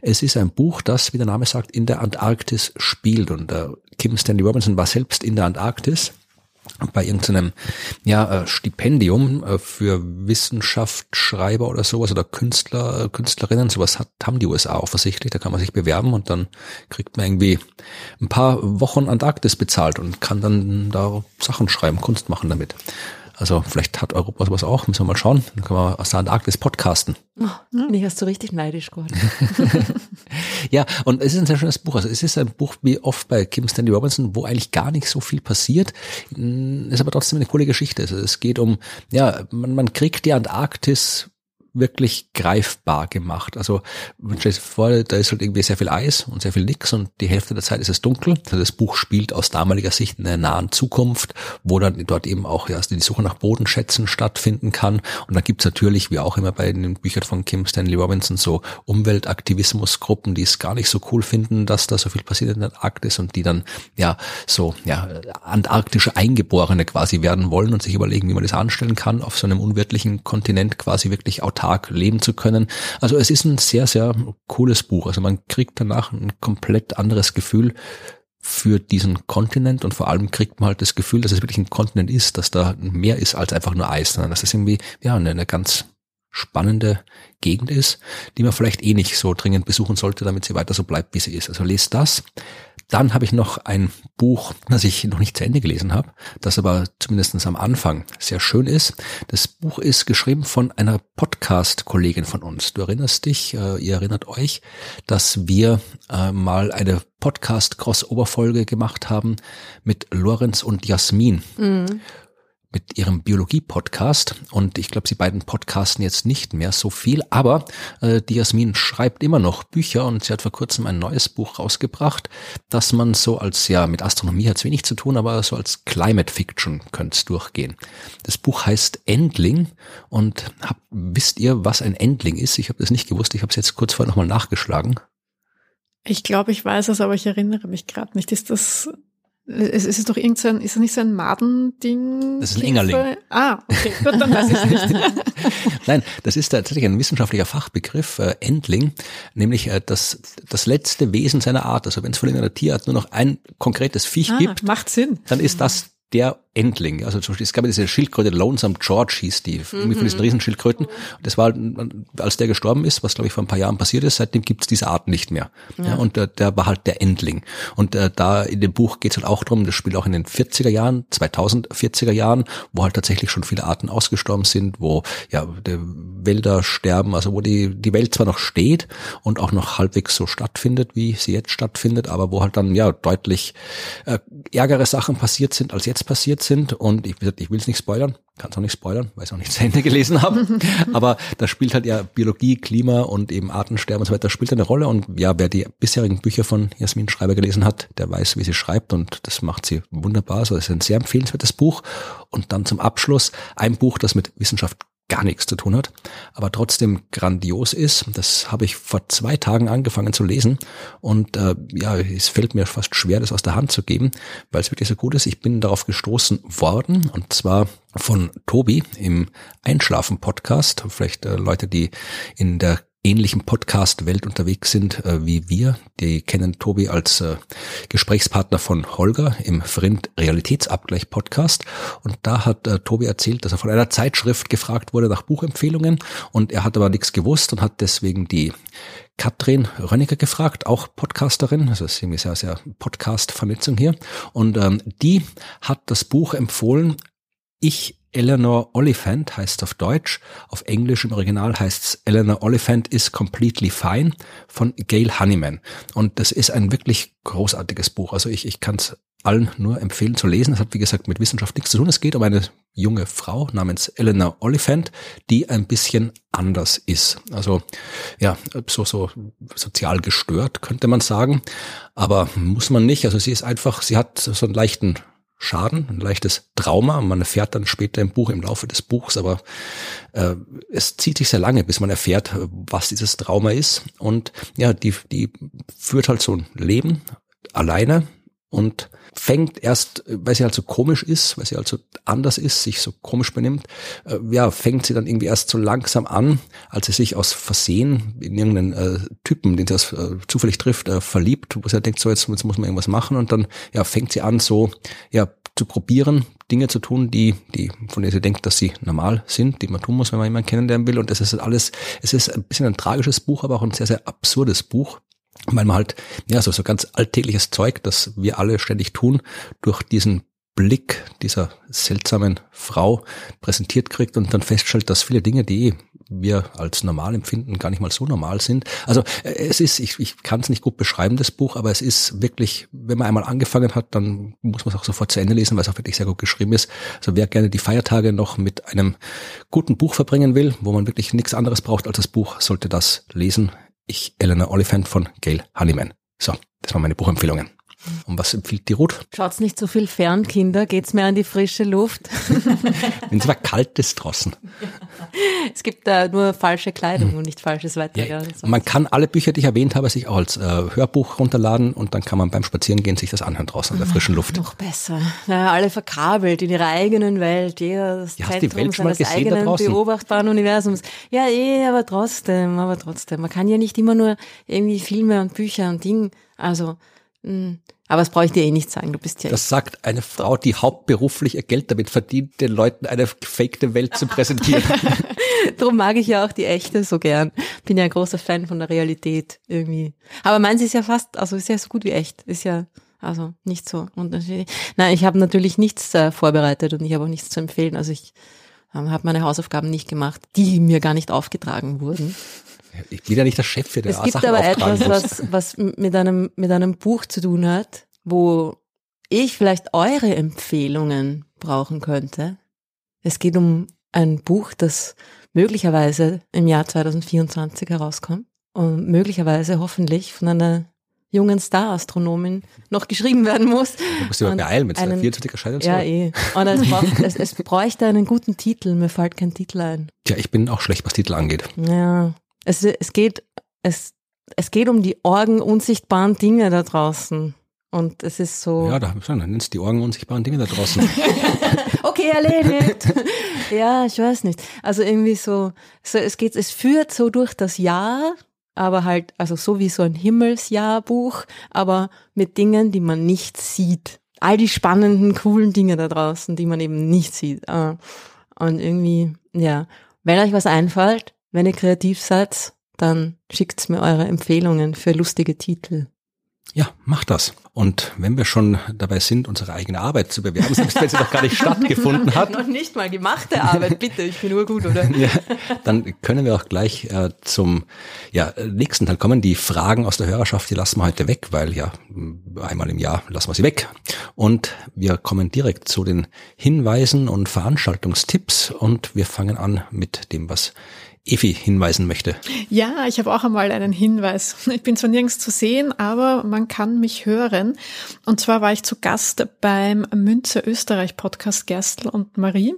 es ist ein Buch, das, wie der Name sagt, in der Antarktis spielt. Und äh, Kim Stanley Robinson war selbst in der Antarktis bei irgendeinem ja, äh, Stipendium äh, für Wissenschaftsschreiber oder sowas oder Künstler, äh, Künstlerinnen, sowas hat, haben die USA offensichtlich, da kann man sich bewerben und dann kriegt man irgendwie ein paar Wochen Antarktis bezahlt und kann dann da Sachen schreiben, Kunst machen damit. Also vielleicht hat Europa sowas auch, müssen wir mal schauen. Dann können wir aus der Antarktis podcasten. Oh, nee, hast du richtig neidisch geworden. ja, und es ist ein sehr schönes Buch. Also es ist ein Buch wie oft bei Kim Stanley Robinson, wo eigentlich gar nicht so viel passiert. Ist aber trotzdem eine coole Geschichte. Also es geht um, ja, man, man kriegt die Antarktis wirklich greifbar gemacht. Also man stellt sich vor, da ist halt irgendwie sehr viel Eis und sehr viel nix und die Hälfte der Zeit ist es dunkel. Also das Buch spielt aus damaliger Sicht in der nahen Zukunft, wo dann dort eben auch erst die Suche nach Bodenschätzen stattfinden kann. Und da gibt's natürlich, wie auch immer bei den Büchern von Kim Stanley Robinson, so Umweltaktivismusgruppen, die es gar nicht so cool finden, dass da so viel passiert in der Arktis und die dann ja so ja antarktische Eingeborene quasi werden wollen und sich überlegen, wie man das anstellen kann, auf so einem unwirtlichen Kontinent quasi wirklich autark Tag leben zu können. Also es ist ein sehr, sehr cooles Buch. Also man kriegt danach ein komplett anderes Gefühl für diesen Kontinent und vor allem kriegt man halt das Gefühl, dass es wirklich ein Kontinent ist, dass da mehr ist als einfach nur Eis, sondern dass es irgendwie ja eine, eine ganz spannende Gegend ist, die man vielleicht eh nicht so dringend besuchen sollte, damit sie weiter so bleibt, wie sie ist. Also lest das. Dann habe ich noch ein Buch, das ich noch nicht zu Ende gelesen habe, das aber zumindest am Anfang sehr schön ist. Das Buch ist geschrieben von einer Podcast-Kollegin von uns. Du erinnerst dich, äh, ihr erinnert euch, dass wir äh, mal eine Podcast-Crossover-Folge gemacht haben mit Lorenz und Jasmin. Mhm mit ihrem Biologie-Podcast und ich glaube, sie beiden podcasten jetzt nicht mehr so viel, aber äh, die Jasmin schreibt immer noch Bücher und sie hat vor kurzem ein neues Buch rausgebracht, das man so als, ja, mit Astronomie hat es wenig zu tun, aber so als Climate Fiction könnte es durchgehen. Das Buch heißt Endling und hab, wisst ihr, was ein Endling ist? Ich habe das nicht gewusst, ich habe es jetzt kurz vorher nochmal nachgeschlagen. Ich glaube, ich weiß es, aber ich erinnere mich gerade nicht. Ist das es ist doch irgendein, ist es nicht so ein Madending? Das ist ein Engerling. Ah, okay, gut, dann weiß ich nicht. Nein, das ist tatsächlich ein wissenschaftlicher Fachbegriff, äh, Endling, nämlich äh, das, das letzte Wesen seiner Art. Also wenn es von irgendeiner Tierart nur noch ein konkretes Viech ah, gibt, macht Sinn. dann ist das der Endling. Also zum Beispiel, es gab diese Schildkröte Lonesome George hieß die, mhm. von diesen Riesenschildkröten. Und das war, als der gestorben ist, was glaube ich vor ein paar Jahren passiert ist, seitdem gibt es diese Art nicht mehr. Ja. ja und äh, der war halt der Endling. Und äh, da in dem Buch geht es halt auch drum, das spielt auch in den 40er Jahren, 2040er Jahren, wo halt tatsächlich schon viele Arten ausgestorben sind, wo ja die Wälder sterben, also wo die, die Welt zwar noch steht und auch noch halbwegs so stattfindet, wie sie jetzt stattfindet, aber wo halt dann ja deutlich äh, ärgere Sachen passiert sind, als jetzt passiert sind. Und ich, ich will es nicht spoilern, kann es auch nicht spoilern, weil ich es auch nicht zu Ende gelesen habe, aber da spielt halt ja Biologie, Klima und eben Artensterben und so weiter spielt eine Rolle. Und ja, wer die bisherigen Bücher von Jasmin Schreiber gelesen hat, der weiß, wie sie schreibt. Und das macht sie wunderbar, also es ist ein sehr empfehlenswertes Buch. Und dann zum Abschluss ein Buch, das mit Wissenschaft gar nichts zu tun hat, aber trotzdem grandios ist. Das habe ich vor zwei Tagen angefangen zu lesen und äh, ja, es fällt mir fast schwer, das aus der Hand zu geben, weil es wirklich so gut ist. Ich bin darauf gestoßen worden und zwar von Tobi im Einschlafen-Podcast. Vielleicht äh, Leute, die in der ähnlichen Podcast-Welt unterwegs sind äh, wie wir. Die kennen Tobi als äh, Gesprächspartner von Holger im Vrind Realitätsabgleich Podcast. Und da hat äh, Tobi erzählt, dass er von einer Zeitschrift gefragt wurde nach Buchempfehlungen und er hat aber nichts gewusst und hat deswegen die Katrin Rönniger gefragt, auch Podcasterin, also ist irgendwie sehr, sehr Podcast-Vernetzung hier. Und ähm, die hat das Buch empfohlen, Ich Eleanor Oliphant heißt auf Deutsch, auf Englisch im Original heißt's Eleanor Oliphant is Completely Fine von Gail Honeyman. Und das ist ein wirklich großartiges Buch. Also ich, ich kann es allen nur empfehlen zu lesen. Es hat, wie gesagt, mit Wissenschaft nichts zu tun. Es geht um eine junge Frau namens Eleanor Oliphant, die ein bisschen anders ist. Also ja, so, so sozial gestört, könnte man sagen. Aber muss man nicht. Also sie ist einfach, sie hat so einen leichten Schaden, ein leichtes Trauma. Man erfährt dann später im Buch, im Laufe des Buchs, aber äh, es zieht sich sehr lange, bis man erfährt, was dieses Trauma ist. Und ja, die, die führt halt so ein Leben alleine und fängt erst, weil sie halt so komisch ist, weil sie halt so anders ist, sich so komisch benimmt, äh, ja, fängt sie dann irgendwie erst so langsam an, als sie sich aus Versehen in irgendeinen äh, Typen, den sie das, äh, zufällig trifft, äh, verliebt, wo sie halt denkt, so jetzt, jetzt muss man irgendwas machen und dann ja, fängt sie an, so ja, zu probieren, Dinge zu tun, die, die, von denen sie denkt, dass sie normal sind, die man tun muss, wenn man jemanden kennenlernen will. Und das ist alles, es ist ein bisschen ein tragisches Buch, aber auch ein sehr, sehr absurdes Buch weil man halt, ja, so, so ganz alltägliches Zeug, das wir alle ständig tun, durch diesen Blick dieser seltsamen Frau präsentiert kriegt und dann feststellt, dass viele Dinge, die wir als normal empfinden, gar nicht mal so normal sind. Also äh, es ist, ich, ich kann es nicht gut beschreiben, das Buch, aber es ist wirklich, wenn man einmal angefangen hat, dann muss man es auch sofort zu Ende lesen, weil es auch wirklich sehr gut geschrieben ist. Also wer gerne die Feiertage noch mit einem guten Buch verbringen will, wo man wirklich nichts anderes braucht als das Buch, sollte das lesen. Ich, Eleanor Oliphant von Gail Honeyman. So, das waren meine Buchempfehlungen. Und was empfiehlt die Ruth? Schaut's nicht so viel fern, Kinder. Geht's mehr an die frische Luft? Wenn es aber kalt ist draußen. Es gibt da nur falsche Kleidung und nicht falsches Weitergehen. Ja, man kann alle Bücher, die ich erwähnt habe, sich auch als äh, Hörbuch runterladen und dann kann man beim Spazierengehen sich das anhören draußen in der frischen Luft. Noch besser. Ja, alle verkabelt in ihrer eigenen Welt. Jeder das Ja, hast du die Zentrum Welt schon mal seines gesehen eigenen draußen? beobachtbaren Universums. Ja, eh, aber trotzdem, aber trotzdem. Man kann ja nicht immer nur irgendwie Filme und Bücher und Ding. Also, mh. Aber das brauche ich dir eh nicht sagen. Du bist ja Das sagt eine Frau, die hauptberuflich ihr Geld damit verdient, den Leuten eine gefakte Welt zu präsentieren. Darum mag ich ja auch die echte so gern. Bin ja ein großer Fan von der Realität irgendwie. Aber meins ist ja fast, also ist ja so gut wie echt. Ist ja also nicht so unterschiedlich. Nein, ich habe natürlich nichts äh, vorbereitet und ich habe auch nichts zu empfehlen. Also ich ähm, habe meine Hausaufgaben nicht gemacht, die mir gar nicht aufgetragen wurden. Ich bin ja nicht der Chef für der Es gibt Sachen aber etwas, was, was mit einem, mit einem Buch zu tun hat, wo ich vielleicht eure Empfehlungen brauchen könnte. Es geht um ein Buch, das möglicherweise im Jahr 2024 herauskommt und möglicherweise hoffentlich von einer jungen Star-Astronomin noch geschrieben werden muss. Du musst dich Und beeilen, mit einen- 24 erscheint Ja, eh. Und es, braucht, es, es bräuchte einen guten Titel. Mir fällt kein Titel ein. Tja, ich bin auch schlecht, was Titel angeht. Ja, es, es geht, es, es geht um die Orgen unsichtbaren Dinge da draußen. Und es ist so, Ja, da dann nennst du die Orgen unsichtbaren Dinge da draußen. okay, erledigt. ja, ich weiß nicht. Also irgendwie so, so, es geht, es führt so durch das Jahr, aber halt, also so wie so ein Himmelsjahrbuch, aber mit Dingen, die man nicht sieht. All die spannenden, coolen Dinge da draußen, die man eben nicht sieht. Äh, Und irgendwie, ja, wenn euch was einfällt, wenn ihr kreativ seid, dann schickt mir eure Empfehlungen für lustige Titel. Ja, mach das. Und wenn wir schon dabei sind, unsere eigene Arbeit zu bewerben, selbst wenn sie noch gar nicht stattgefunden hat, Noch nicht mal gemachte Arbeit, bitte, ich bin urgut, oder? ja, dann können wir auch gleich äh, zum ja, nächsten Teil kommen. Die Fragen aus der Hörerschaft, die lassen wir heute weg, weil ja einmal im Jahr lassen wir sie weg. Und wir kommen direkt zu den Hinweisen und Veranstaltungstipps und wir fangen an mit dem, was Evi hinweisen möchte. Ja, ich habe auch einmal einen Hinweis. Ich bin zwar nirgends zu sehen, aber man kann mich hören. Und zwar war ich zu Gast beim Münze Österreich Podcast Gerstl und Marie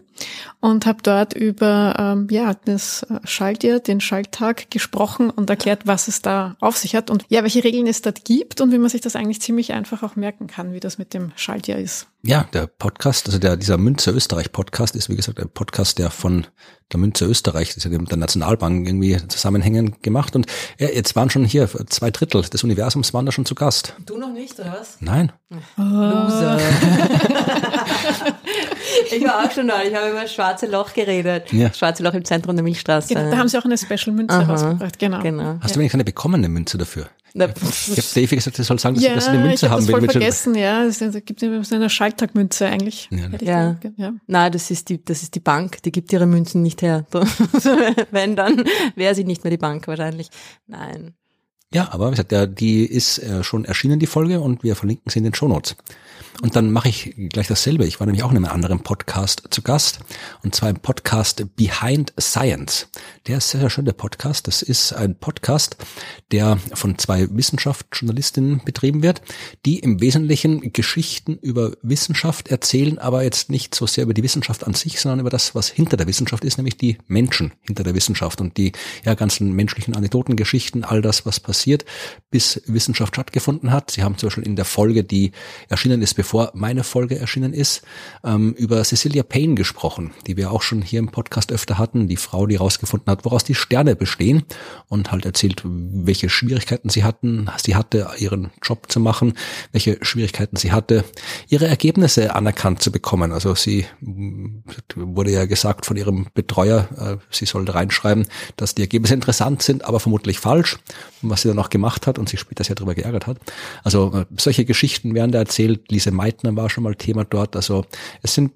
und habe dort über ähm, ja das Schaltjahr, den Schalttag gesprochen und erklärt, was es da auf sich hat und ja, welche Regeln es dort gibt und wie man sich das eigentlich ziemlich einfach auch merken kann, wie das mit dem Schaltjahr ist. Ja, der Podcast, also der, dieser Münze Österreich Podcast ist, wie gesagt, ein Podcast, der von der Münze Österreich, das ist ja mit der Nationalbank irgendwie zusammenhängend gemacht. Und ja, jetzt waren schon hier zwei Drittel des Universums waren da schon zu Gast. Du noch nicht, oder was? Nein. Loser. ich war auch schon da, ich habe über das Schwarze Loch geredet. Ja. Das Schwarze Loch im Zentrum der Milchstraße. Genau, da haben sie auch eine Special Münze Aha. rausgebracht, genau. Genau. Hast du wenigstens eine bekommene Münze dafür? Na, Ich habe Davy gesagt, er soll sagen, dass, Ja, er eine ich Münze habe haben das will. mit schon- vergessen, ja. Es gibt immer so eine Schalttagmünze eigentlich. Ja, ich Ja. ja. Nein, das ist die, das ist die Bank, die gibt ihre Münzen nicht her. Wenn, dann wäre sie nicht mehr die Bank wahrscheinlich. Nein. Ja, aber wie gesagt, ja, die ist äh, schon erschienen, die Folge, und wir verlinken sie in den Shownotes. Und dann mache ich gleich dasselbe. Ich war nämlich auch in einem anderen Podcast zu Gast. Und zwar im Podcast Behind Science. Der ist sehr, sehr schön, der Podcast. Das ist ein Podcast, der von zwei Wissenschaftsjournalistinnen betrieben wird, die im Wesentlichen Geschichten über Wissenschaft erzählen, aber jetzt nicht so sehr über die Wissenschaft an sich, sondern über das, was hinter der Wissenschaft ist, nämlich die Menschen hinter der Wissenschaft und die ja, ganzen menschlichen Anekdotengeschichten, all das, was passiert, bis Wissenschaft stattgefunden hat. Sie haben zum Beispiel in der Folge, die erschienen ist, bevor meine Folge erschienen ist, ähm, über Cecilia Payne gesprochen, die wir auch schon hier im Podcast öfter hatten, die Frau, die herausgefunden hat, woraus die Sterne bestehen und halt erzählt, welche Schwierigkeiten sie hatten, sie hatte, ihren Job zu machen, welche Schwierigkeiten sie hatte, ihre Ergebnisse anerkannt zu bekommen. Also sie wurde ja gesagt von ihrem Betreuer, äh, sie sollte reinschreiben, dass die Ergebnisse interessant sind, aber vermutlich falsch, was sie dann auch gemacht hat und sich später sehr darüber geärgert hat. Also äh, solche Geschichten werden da erzählt. Lise Meitner war schon mal Thema dort. Also es sind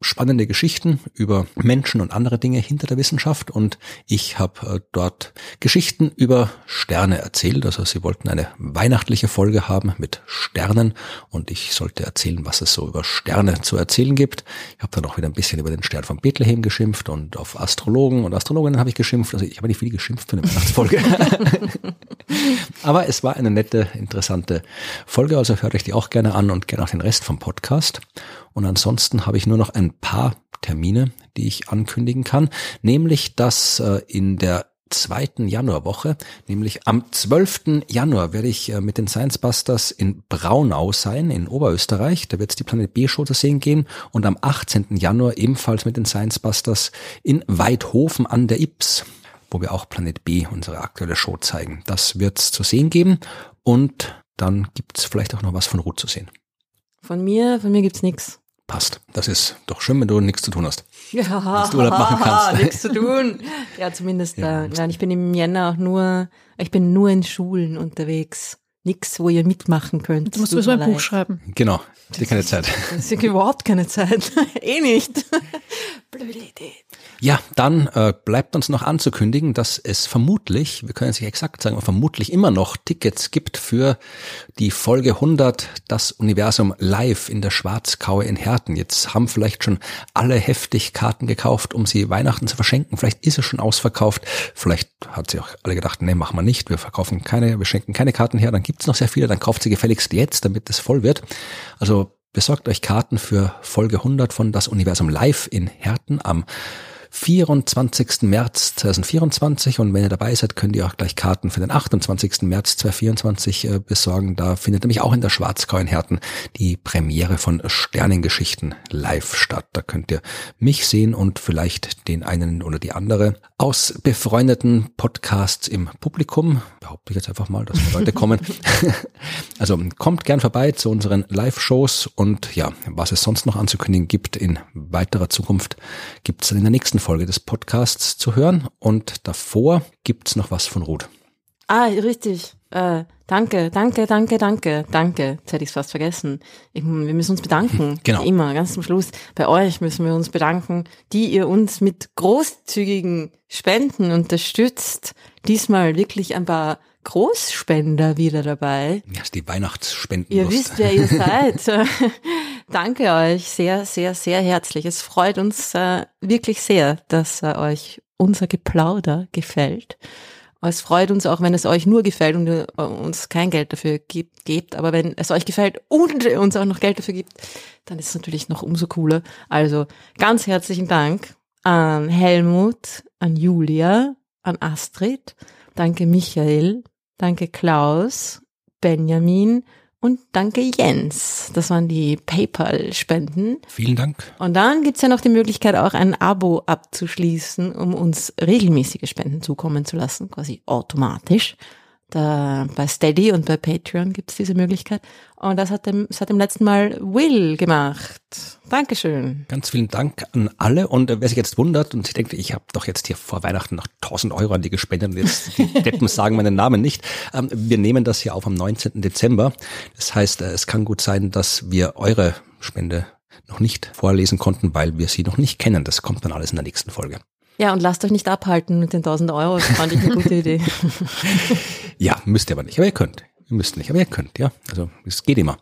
spannende Geschichten über Menschen und andere Dinge hinter der Wissenschaft und ich habe äh, dort Geschichten über Sterne erzählt. Also sie wollten eine weihnachtliche Folge haben mit Sternen und ich sollte erzählen, was es so über Sterne zu erzählen gibt. Ich habe dann auch wieder ein bisschen über den Stern von Bethlehem geschimpft und auf Astrologen und Astrologinnen habe ich geschimpft. Also ich habe nicht viel geschimpft für eine Weihnachtsfolge. Aber es war eine nette, interessante Folge, also hört euch die auch gerne an und gerne auch den Rest vom Podcast. Und ansonsten habe ich nur noch ein paar Termine, die ich ankündigen kann, nämlich dass äh, in der zweiten Januarwoche, nämlich am 12. Januar werde ich äh, mit den Science Busters in Braunau sein, in Oberösterreich. Da wird es die Planet B Show zu sehen gehen und am 18. Januar ebenfalls mit den Science Busters in Weidhofen an der Ips, wo wir auch Planet B, unsere aktuelle Show zeigen. Das wird es zu sehen geben und dann gibt es vielleicht auch noch was von Ruth zu sehen. Von mir, von mir gibt's nix. Passt. Das ist doch schön, wenn du nichts zu tun hast. Ja, Dass du Urlaub machen kannst. nichts zu tun. Ja, zumindest Ja. da. Nein, ich bin im Jänner auch nur, ich bin nur in Schulen unterwegs. Nix, wo ihr mitmachen könnt. Du musst sowieso ein mir Buch leid. schreiben. Genau. Dir keine Zeit. Das ist ja überhaupt keine Zeit. eh nicht. Blöde Idee. Ja, dann äh, bleibt uns noch anzukündigen, dass es vermutlich, wir können es nicht exakt sagen, aber vermutlich immer noch Tickets gibt für die Folge 100, das Universum live in der Schwarzkaue in Herten. Jetzt haben vielleicht schon alle heftig Karten gekauft, um sie Weihnachten zu verschenken. Vielleicht ist es schon ausverkauft. Vielleicht hat sie auch alle gedacht, nee, machen wir nicht. Wir verkaufen keine, wir schenken keine Karten her. Dann gibt's noch sehr viele. Dann kauft sie gefälligst jetzt, damit es voll wird. Also besorgt euch Karten für Folge 100 von Das Universum live in Herten am 24. März 2024 und wenn ihr dabei seid, könnt ihr auch gleich Karten für den 28. März 2024 äh, besorgen. Da findet nämlich auch in der Schwarzkau in Herten die Premiere von Sternengeschichten live statt. Da könnt ihr mich sehen und vielleicht den einen oder die andere aus befreundeten Podcasts im Publikum. Behaupte ich jetzt einfach mal, dass da Leute kommen. also kommt gern vorbei zu unseren Live-Shows und ja, was es sonst noch anzukündigen gibt in weiterer Zukunft, gibt es dann in der nächsten Folge des Podcasts zu hören und davor gibt's noch was von Ruth. Ah, richtig. Äh, danke, danke, danke, danke, danke. Jetzt hätte ich es fast vergessen. Ich, wir müssen uns bedanken. Genau. Immer, ganz zum Schluss. Bei euch müssen wir uns bedanken, die ihr uns mit großzügigen Spenden unterstützt. Diesmal wirklich ein paar Großspender wieder dabei. Ja, ist die Weihnachtsspenden. Ihr wisst, wer ihr seid. Danke euch sehr, sehr, sehr herzlich. Es freut uns äh, wirklich sehr, dass äh, euch unser Geplauder gefällt. Es freut uns auch, wenn es euch nur gefällt und ihr äh, uns kein Geld dafür gibt, gebt. Aber wenn es euch gefällt und ihr uns auch noch Geld dafür gibt, dann ist es natürlich noch umso cooler. Also ganz herzlichen Dank an Helmut, an Julia, an Astrid. Danke Michael. Danke Klaus, Benjamin und danke Jens. Das waren die PayPal-Spenden. Vielen Dank. Und dann gibt's ja noch die Möglichkeit, auch ein Abo abzuschließen, um uns regelmäßige Spenden zukommen zu lassen, quasi automatisch. Da, bei Steady und bei Patreon gibt's diese Möglichkeit. Und das hat dem, das hat dem letzten Mal Will gemacht. Dankeschön. Ganz vielen Dank an alle und äh, wer sich jetzt wundert und denkt, ich habe doch jetzt hier vor Weihnachten noch 1000 Euro an die gespendet und jetzt die Deppen sagen meinen Namen nicht. Ähm, wir nehmen das hier auf am 19. Dezember. Das heißt, äh, es kann gut sein, dass wir eure Spende noch nicht vorlesen konnten, weil wir sie noch nicht kennen. Das kommt dann alles in der nächsten Folge. Ja, und lasst euch nicht abhalten mit den 1000 Euro. Das fand ich eine gute Idee. Ja, müsst ihr aber nicht, aber ihr könnt. Ihr müsst nicht, aber ihr könnt, ja. Also es geht immer.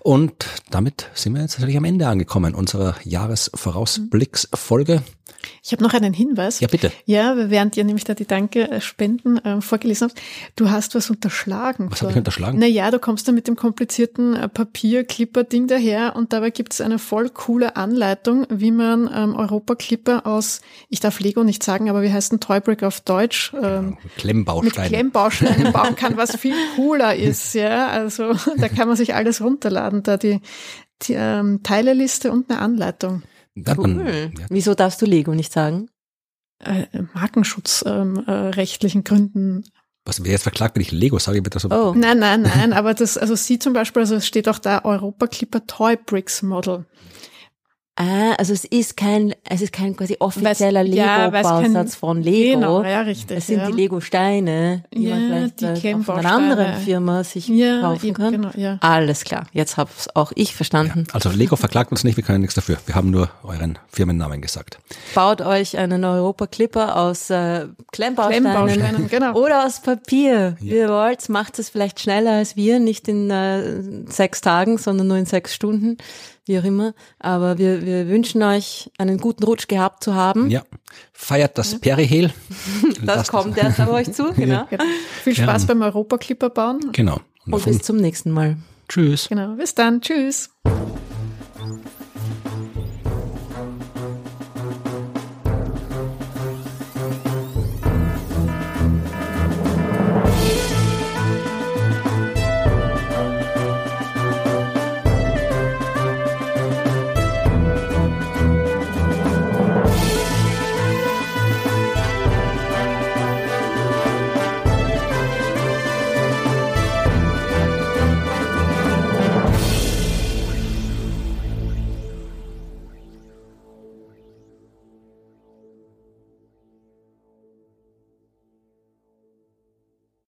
Und damit sind wir jetzt natürlich am Ende angekommen unserer Jahresvorausblicksfolge. Ich habe noch einen Hinweis. Ja, bitte. Ja, während ihr nämlich da die Danke-Spenden äh, vorgelesen habt, du hast was unterschlagen. Was habe ich unterschlagen? Naja, du kommst da mit dem komplizierten äh, Papier-Clipper-Ding daher und dabei gibt es eine voll coole Anleitung, wie man ähm, Europa-Clipper aus, ich darf Lego nicht sagen, aber wie heißt ein Toybrick auf Deutsch? Ähm, mit Klemmbausteinen. Mit Klemmbausteinen bauen kann, was viel cooler ist. Ja, also da kann man sich alles runterladen, da die, die ähm, Teileliste und eine Anleitung. Cool. Wieso darfst du Lego nicht sagen? äh, Markenschutzrechtlichen ähm, äh, Gründen. Was wer jetzt verklagt, wenn ich Lego sage, wird das so. Oh. Nein, nein, nein, aber das, also sie zum Beispiel, also es steht auch da Europa Clipper Toy Bricks Model. Ah, also es ist kein, es ist kein quasi offizieller Weil's- ja, Lego-Bausatz von Lego. Genau, ja, richtig. Es sind ja. die Lego-Steine, die Ja, man vielleicht die äh, von einer anderen Firma sich Ja, kaufen kann. genau, ja. Alles klar, jetzt hab's auch ich verstanden. Also Lego verklagt uns nicht, wir können nichts dafür. Wir haben nur euren Firmennamen gesagt. Baut euch einen Europa-Clipper aus äh, Klemmbausteinen, Klemmbausteinen, genau. oder aus Papier. Wie ihr wollt, macht es vielleicht schneller als wir, nicht in äh, sechs Tagen, sondern nur in sechs Stunden, wie auch immer. Aber wir, wir wünschen euch einen guten Rutsch gehabt zu haben. Ja. Feiert das Perihel. Das Lasst kommt erst auf euch zu, genau. Genau. Viel Spaß beim Europa Clipper bauen. Genau. Und Und bis zum nächsten Mal. tschüss. Genau. Bis dann. Tschüss.